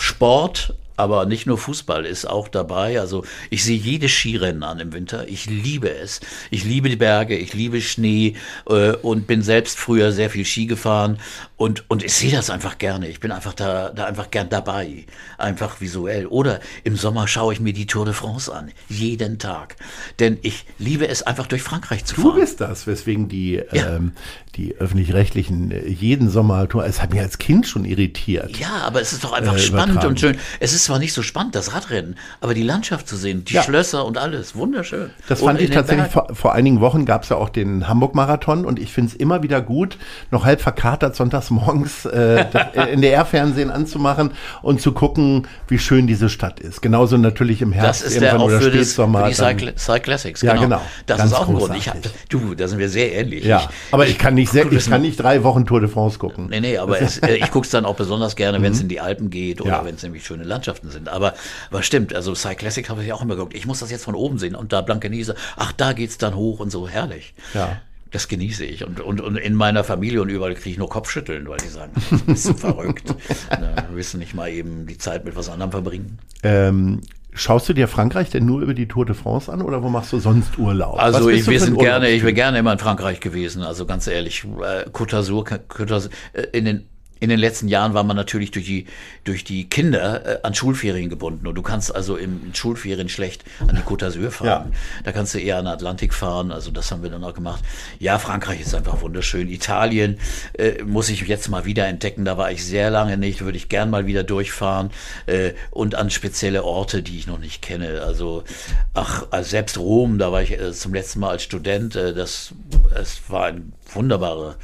Sport, aber nicht nur Fußball ist auch dabei. Also ich sehe jedes Skirennen an im Winter. Ich liebe es. Ich liebe die Berge, ich liebe Schnee äh, und bin selbst früher sehr viel Ski gefahren und, und ich sehe das einfach gerne. Ich bin einfach da, da einfach gern dabei. Einfach visuell. Oder im Sommer schaue ich mir die Tour de France an. Jeden Tag. Denn ich liebe es einfach durch Frankreich zu fahren. Du bist das, weswegen die, ja. ähm, die öffentlich-rechtlichen äh, jeden Sommer, es hat mich als Kind schon irritiert. Ja, aber es ist doch einfach äh, spannend und schön. Es ist zwar nicht so spannend, das Radrennen, aber die Landschaft zu sehen, die ja. Schlösser und alles, wunderschön. Das fand ich tatsächlich, vor, vor, einigen Wochen gab es ja auch den Hamburg-Marathon und ich finde es immer wieder gut, noch halb verkatert sonntags morgens äh, in der R-Fernsehen anzumachen und zu gucken, wie schön diese Stadt ist. Genauso natürlich im Herbst das ist der, oder für. Das, für die Cycle, Classics, genau. Ja, genau. Das Ganz ist auch ein Grund. Ich hab, du, da sind wir sehr ähnlich. Ja, ich, aber ich kann nicht sehr, ich kann nicht drei Wochen Tour de France gucken. Nee, nee, aber es, äh, ich gucke es dann auch besonders gerne, wenn es mhm. in die Alpen geht oder ja. wenn es nämlich schöne Landschaften sind. Aber was stimmt, also Cyclassic habe ich auch immer geguckt. Ich muss das jetzt von oben sehen und da Blankenese, ach, da geht's dann hoch und so herrlich. Ja. Das genieße ich. Und, und, und in meiner Familie und überall kriege ich nur Kopfschütteln, weil die sagen, bist du verrückt. Na, willst du nicht mal eben die Zeit mit was anderem verbringen? Ähm, Schaust du dir Frankreich denn nur über die Tour de France an oder wo machst du sonst Urlaub? Also ich, wir sind gerne, ich wäre gerne immer in Frankreich gewesen. Also ganz ehrlich, äh, Côte d'Azur, Côte d'Azur, äh, in den in den letzten Jahren war man natürlich durch die, durch die Kinder äh, an Schulferien gebunden. Und du kannst also im Schulferien schlecht an die Côte d'Azur fahren. Ja. Da kannst du eher an den Atlantik fahren. Also das haben wir dann auch gemacht. Ja, Frankreich ist einfach wunderschön. Italien äh, muss ich jetzt mal wieder entdecken. Da war ich sehr lange nicht. Würde ich gern mal wieder durchfahren. Äh, und an spezielle Orte, die ich noch nicht kenne. Also, ach, also selbst Rom, da war ich äh, zum letzten Mal als Student. Äh, das, es war ein wunderbarer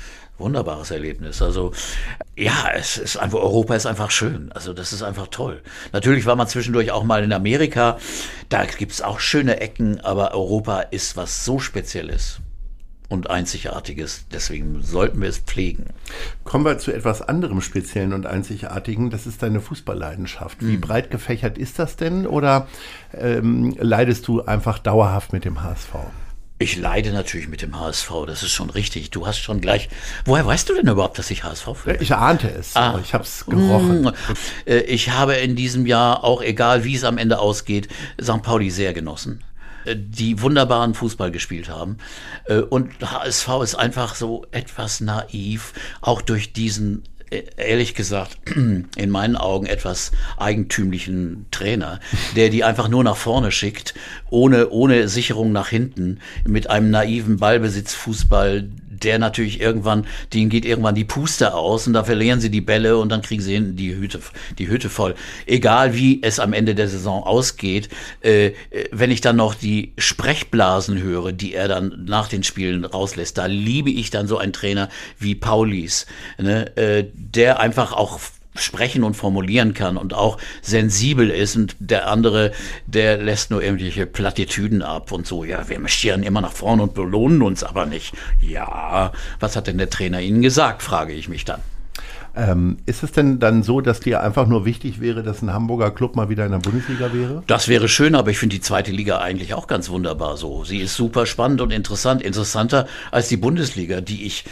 wunderbares Erlebnis. Also ja, es ist einfach, Europa ist einfach schön. Also das ist einfach toll. Natürlich war man zwischendurch auch mal in Amerika. Da gibt es auch schöne Ecken, aber Europa ist was so Spezielles und Einzigartiges. Deswegen sollten wir es pflegen. Kommen wir zu etwas anderem Speziellen und Einzigartigen. Das ist deine Fußballleidenschaft. Wie mhm. breit gefächert ist das denn? Oder ähm, leidest du einfach dauerhaft mit dem HSV? Ich leide natürlich mit dem HSV, das ist schon richtig. Du hast schon gleich. Woher weißt du denn überhaupt, dass ich HSV fühle? Ich ahnte es. Ah. Ich habe es gerochen. Mm. Äh, ich habe in diesem Jahr, auch egal wie es am Ende ausgeht, St. Pauli sehr genossen äh, die wunderbaren Fußball gespielt haben. Äh, und HSV ist einfach so etwas naiv, auch durch diesen ehrlich gesagt, in meinen Augen etwas eigentümlichen Trainer, der die einfach nur nach vorne schickt, ohne, ohne Sicherung nach hinten, mit einem naiven Ballbesitzfußball, der natürlich irgendwann, denen geht irgendwann die Puste aus und da verlieren sie die Bälle und dann kriegen sie die Hüte, die Hütte voll. Egal wie es am Ende der Saison ausgeht, äh, wenn ich dann noch die Sprechblasen höre, die er dann nach den Spielen rauslässt, da liebe ich dann so einen Trainer wie Paulis, ne, äh, der einfach auch sprechen und formulieren kann und auch sensibel ist und der andere, der lässt nur irgendwelche Plattitüden ab und so, ja, wir marschieren immer nach vorne und belohnen uns aber nicht. Ja, was hat denn der Trainer Ihnen gesagt, frage ich mich dann. Ähm, ist es denn dann so, dass dir einfach nur wichtig wäre, dass ein Hamburger Club mal wieder in der Bundesliga wäre? Das wäre schön, aber ich finde die zweite Liga eigentlich auch ganz wunderbar so. Sie ist super spannend und interessant, interessanter als die Bundesliga, die ich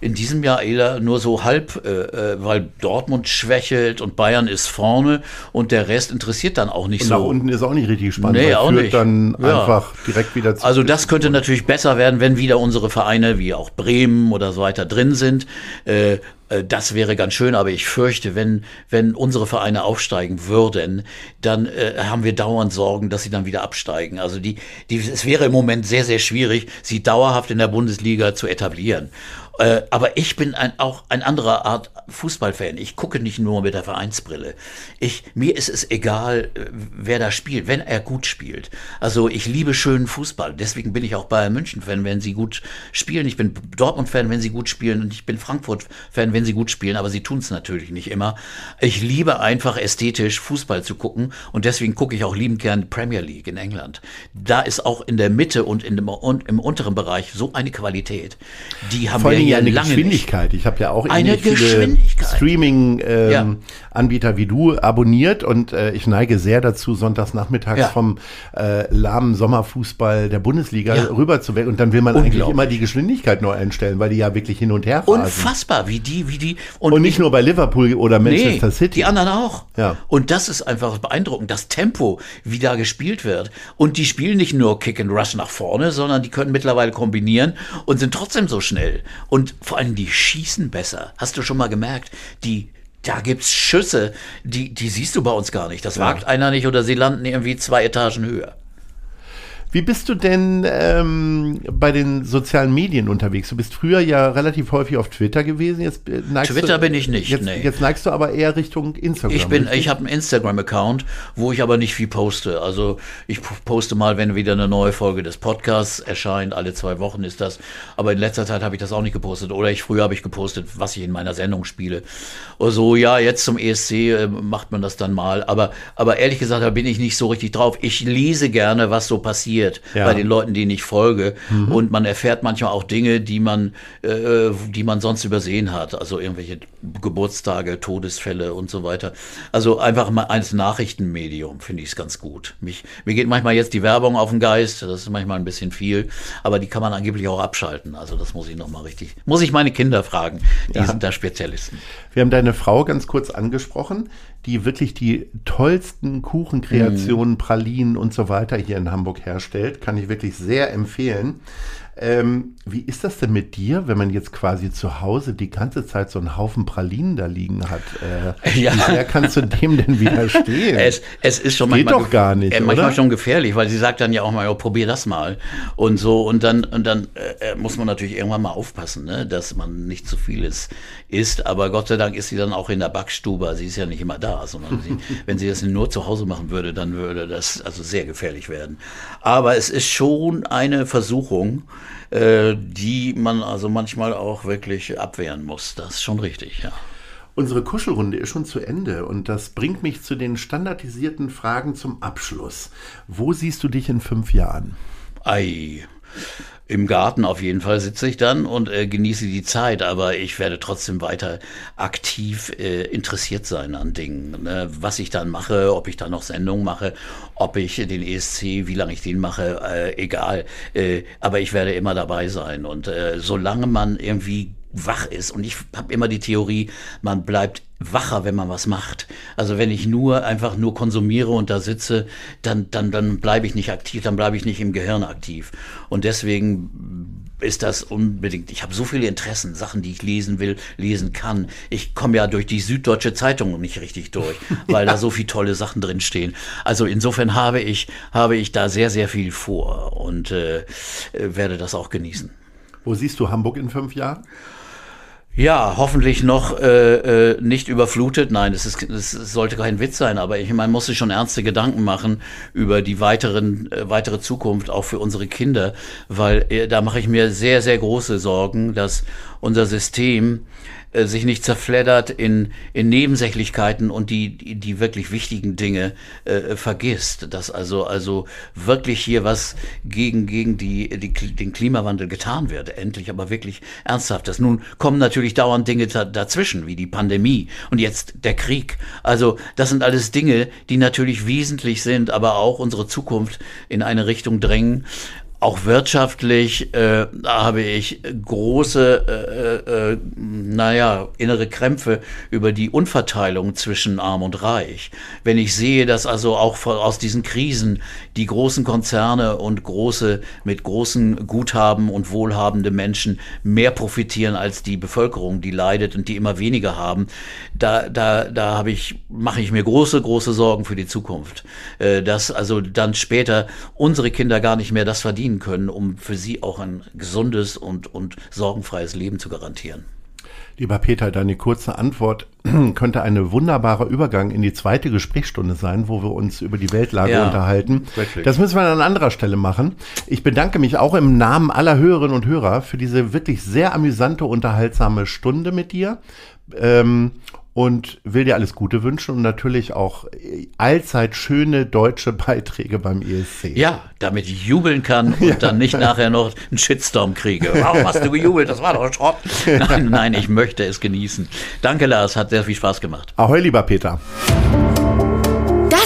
in diesem Jahr eher nur so halb, äh, äh weil Dortmund schwächelt und Bayern ist vorne und der Rest interessiert dann auch nicht und so. Nach unten ist auch nicht richtig spannend. Nee, auch nicht. dann ja. einfach direkt wieder zu. Also das könnte natürlich besser werden, wenn wieder unsere Vereine wie auch Bremen oder so weiter drin sind. Äh, äh, das wäre ganz schön, aber ich fürchte, wenn, wenn unsere Vereine aufsteigen würden, dann äh, haben wir dauernd Sorgen, dass sie dann wieder absteigen. Also die, die, es wäre im Moment sehr, sehr schwierig, sie dauerhaft in der Bundesliga zu etablieren. Äh, aber ich bin ein, auch ein anderer Art Fußballfan. Ich gucke nicht nur mit der Vereinsbrille. Ich, mir ist es egal, äh, wer da spielt, wenn er gut spielt. Also ich liebe schönen Fußball. Deswegen bin ich auch Bayern München-Fan, wenn sie gut spielen. Ich bin Dortmund-Fan, wenn sie gut spielen. Und ich bin Frankfurt-Fan, wenn sie gut spielen. Aber sie tun es natürlich nicht immer. Ich liebe einfach ästhetisch Fußball zu gucken. Und deswegen gucke ich auch liebend gern Premier League in England. Da ist auch in der Mitte und, in dem, und im unteren Bereich so eine Qualität. Die haben wir ja eine Geschwindigkeit. Nicht. Ich habe ja auch eine viele Streaming-Anbieter ähm, ja. wie du abonniert und äh, ich neige sehr dazu, sonntags nachmittags ja. vom äh, lahmen Sommerfußball der Bundesliga ja. rüber zu und dann will man eigentlich immer die Geschwindigkeit neu einstellen, weil die ja wirklich hin und her fahren. Unfassbar, wie die, wie die. Und, und nicht ich, nur bei Liverpool oder Manchester nee, City. Die anderen auch. Ja. Und das ist einfach beeindruckend, das Tempo, wie da gespielt wird. Und die spielen nicht nur Kick and Rush nach vorne, sondern die können mittlerweile kombinieren und sind trotzdem so schnell. Und und vor allem die schießen besser. Hast du schon mal gemerkt? Die da gibt's Schüsse, die, die siehst du bei uns gar nicht. Das ja. wagt einer nicht oder sie landen irgendwie zwei Etagen höher. Wie bist du denn ähm, bei den sozialen Medien unterwegs? Du bist früher ja relativ häufig auf Twitter gewesen. Jetzt äh, Twitter du, bin ich nicht. Jetzt, nee. jetzt neigst du aber eher Richtung Instagram. Ich bin, ich habe einen Instagram-Account, wo ich aber nicht viel poste. Also ich poste mal, wenn wieder eine neue Folge des Podcasts erscheint. Alle zwei Wochen ist das. Aber in letzter Zeit habe ich das auch nicht gepostet. Oder ich früher habe ich gepostet, was ich in meiner Sendung spiele. Oder so, ja, jetzt zum ESC äh, macht man das dann mal. Aber, aber ehrlich gesagt, da bin ich nicht so richtig drauf. Ich lese gerne, was so passiert passiert ja. bei den Leuten, denen ich folge. Mhm. Und man erfährt manchmal auch Dinge, die man, äh, die man sonst übersehen hat. Also irgendwelche Geburtstage, Todesfälle und so weiter. Also einfach mal als Nachrichtenmedium finde ich es ganz gut. Mich, mir geht manchmal jetzt die Werbung auf den Geist. Das ist manchmal ein bisschen viel. Aber die kann man angeblich auch abschalten. Also das muss ich nochmal richtig, muss ich meine Kinder fragen. Die ja. sind da Spezialisten. Wir haben deine Frau ganz kurz angesprochen die wirklich die tollsten Kuchenkreationen, mhm. Pralinen und so weiter hier in Hamburg herstellt. Kann ich wirklich sehr empfehlen. Ähm, wie ist das denn mit dir, wenn man jetzt quasi zu Hause die ganze Zeit so einen Haufen Pralinen da liegen hat? Äh, ja. Wie sehr kannst du dem denn widerstehen? es, es ist schon Geht manchmal, doch gar nicht, äh, manchmal schon gefährlich, weil sie sagt dann ja auch mal, oh, probier das mal und so und dann und dann äh, muss man natürlich irgendwann mal aufpassen, ne, dass man nicht zu vieles isst. Aber Gott sei Dank ist sie dann auch in der Backstube. Sie ist ja nicht immer da, sondern sie, wenn sie das nur zu Hause machen würde, dann würde das also sehr gefährlich werden. Aber es ist schon eine Versuchung äh, die man also manchmal auch wirklich abwehren muss. Das ist schon richtig, ja. Unsere Kuschelrunde ist schon zu Ende und das bringt mich zu den standardisierten Fragen zum Abschluss. Wo siehst du dich in fünf Jahren? Ei. Im Garten auf jeden Fall sitze ich dann und äh, genieße die Zeit, aber ich werde trotzdem weiter aktiv äh, interessiert sein an Dingen. Ne? Was ich dann mache, ob ich dann noch Sendungen mache, ob ich den ESC, wie lange ich den mache, äh, egal. Äh, aber ich werde immer dabei sein. Und äh, solange man irgendwie wach ist. Und ich habe immer die Theorie, man bleibt wacher, wenn man was macht. Also wenn ich nur einfach nur konsumiere und da sitze, dann, dann, dann bleibe ich nicht aktiv, dann bleibe ich nicht im Gehirn aktiv. Und deswegen ist das unbedingt. Ich habe so viele Interessen, Sachen, die ich lesen will, lesen kann. Ich komme ja durch die Süddeutsche Zeitung nicht richtig durch, weil da so viele tolle Sachen drin stehen. Also insofern habe ich habe ich da sehr sehr viel vor und äh, werde das auch genießen. Wo siehst du Hamburg in fünf Jahren? Ja, hoffentlich noch äh, äh, nicht überflutet. Nein, es, ist, es sollte kein Witz sein, aber ich, man muss sich schon ernste Gedanken machen über die weiteren, äh, weitere Zukunft, auch für unsere Kinder, weil äh, da mache ich mir sehr, sehr große Sorgen, dass unser System äh, sich nicht zerfleddert in, in Nebensächlichkeiten und die, die, die wirklich wichtigen Dinge äh, vergisst. Dass also, also wirklich hier was gegen, gegen die, die, den Klimawandel getan wird. Endlich aber wirklich ernsthaftes. Nun kommen natürlich dauernd Dinge dazwischen, wie die Pandemie und jetzt der Krieg. Also das sind alles Dinge, die natürlich wesentlich sind, aber auch unsere Zukunft in eine Richtung drängen, auch wirtschaftlich äh, habe ich große, äh, äh, naja, innere Krämpfe über die Unverteilung zwischen Arm und Reich. Wenn ich sehe, dass also auch aus diesen Krisen die großen Konzerne und große, mit großen Guthaben und wohlhabende Menschen mehr profitieren als die Bevölkerung, die leidet und die immer weniger haben, da, da, da habe ich, mache ich mir große, große Sorgen für die Zukunft. Äh, dass also dann später unsere Kinder gar nicht mehr das verdienen, verdienen können, um für sie auch ein gesundes und, und sorgenfreies Leben zu garantieren. Lieber Peter, deine kurze Antwort könnte ein wunderbarer Übergang in die zweite Gesprächsstunde sein, wo wir uns über die Weltlage ja, unterhalten. Wirklich. Das müssen wir an anderer Stelle machen. Ich bedanke mich auch im Namen aller Hörerinnen und Hörer für diese wirklich sehr amüsante, unterhaltsame Stunde mit dir. Ähm, und will dir alles Gute wünschen und natürlich auch allzeit schöne deutsche Beiträge beim ESC. Ja, damit ich jubeln kann und ja. dann nicht nachher noch einen Shitstorm kriege. Warum hast du gejubelt? Das war doch Schrott. Nein, nein, ich möchte es genießen. Danke, Lars, hat sehr viel Spaß gemacht. Ahoi, lieber Peter.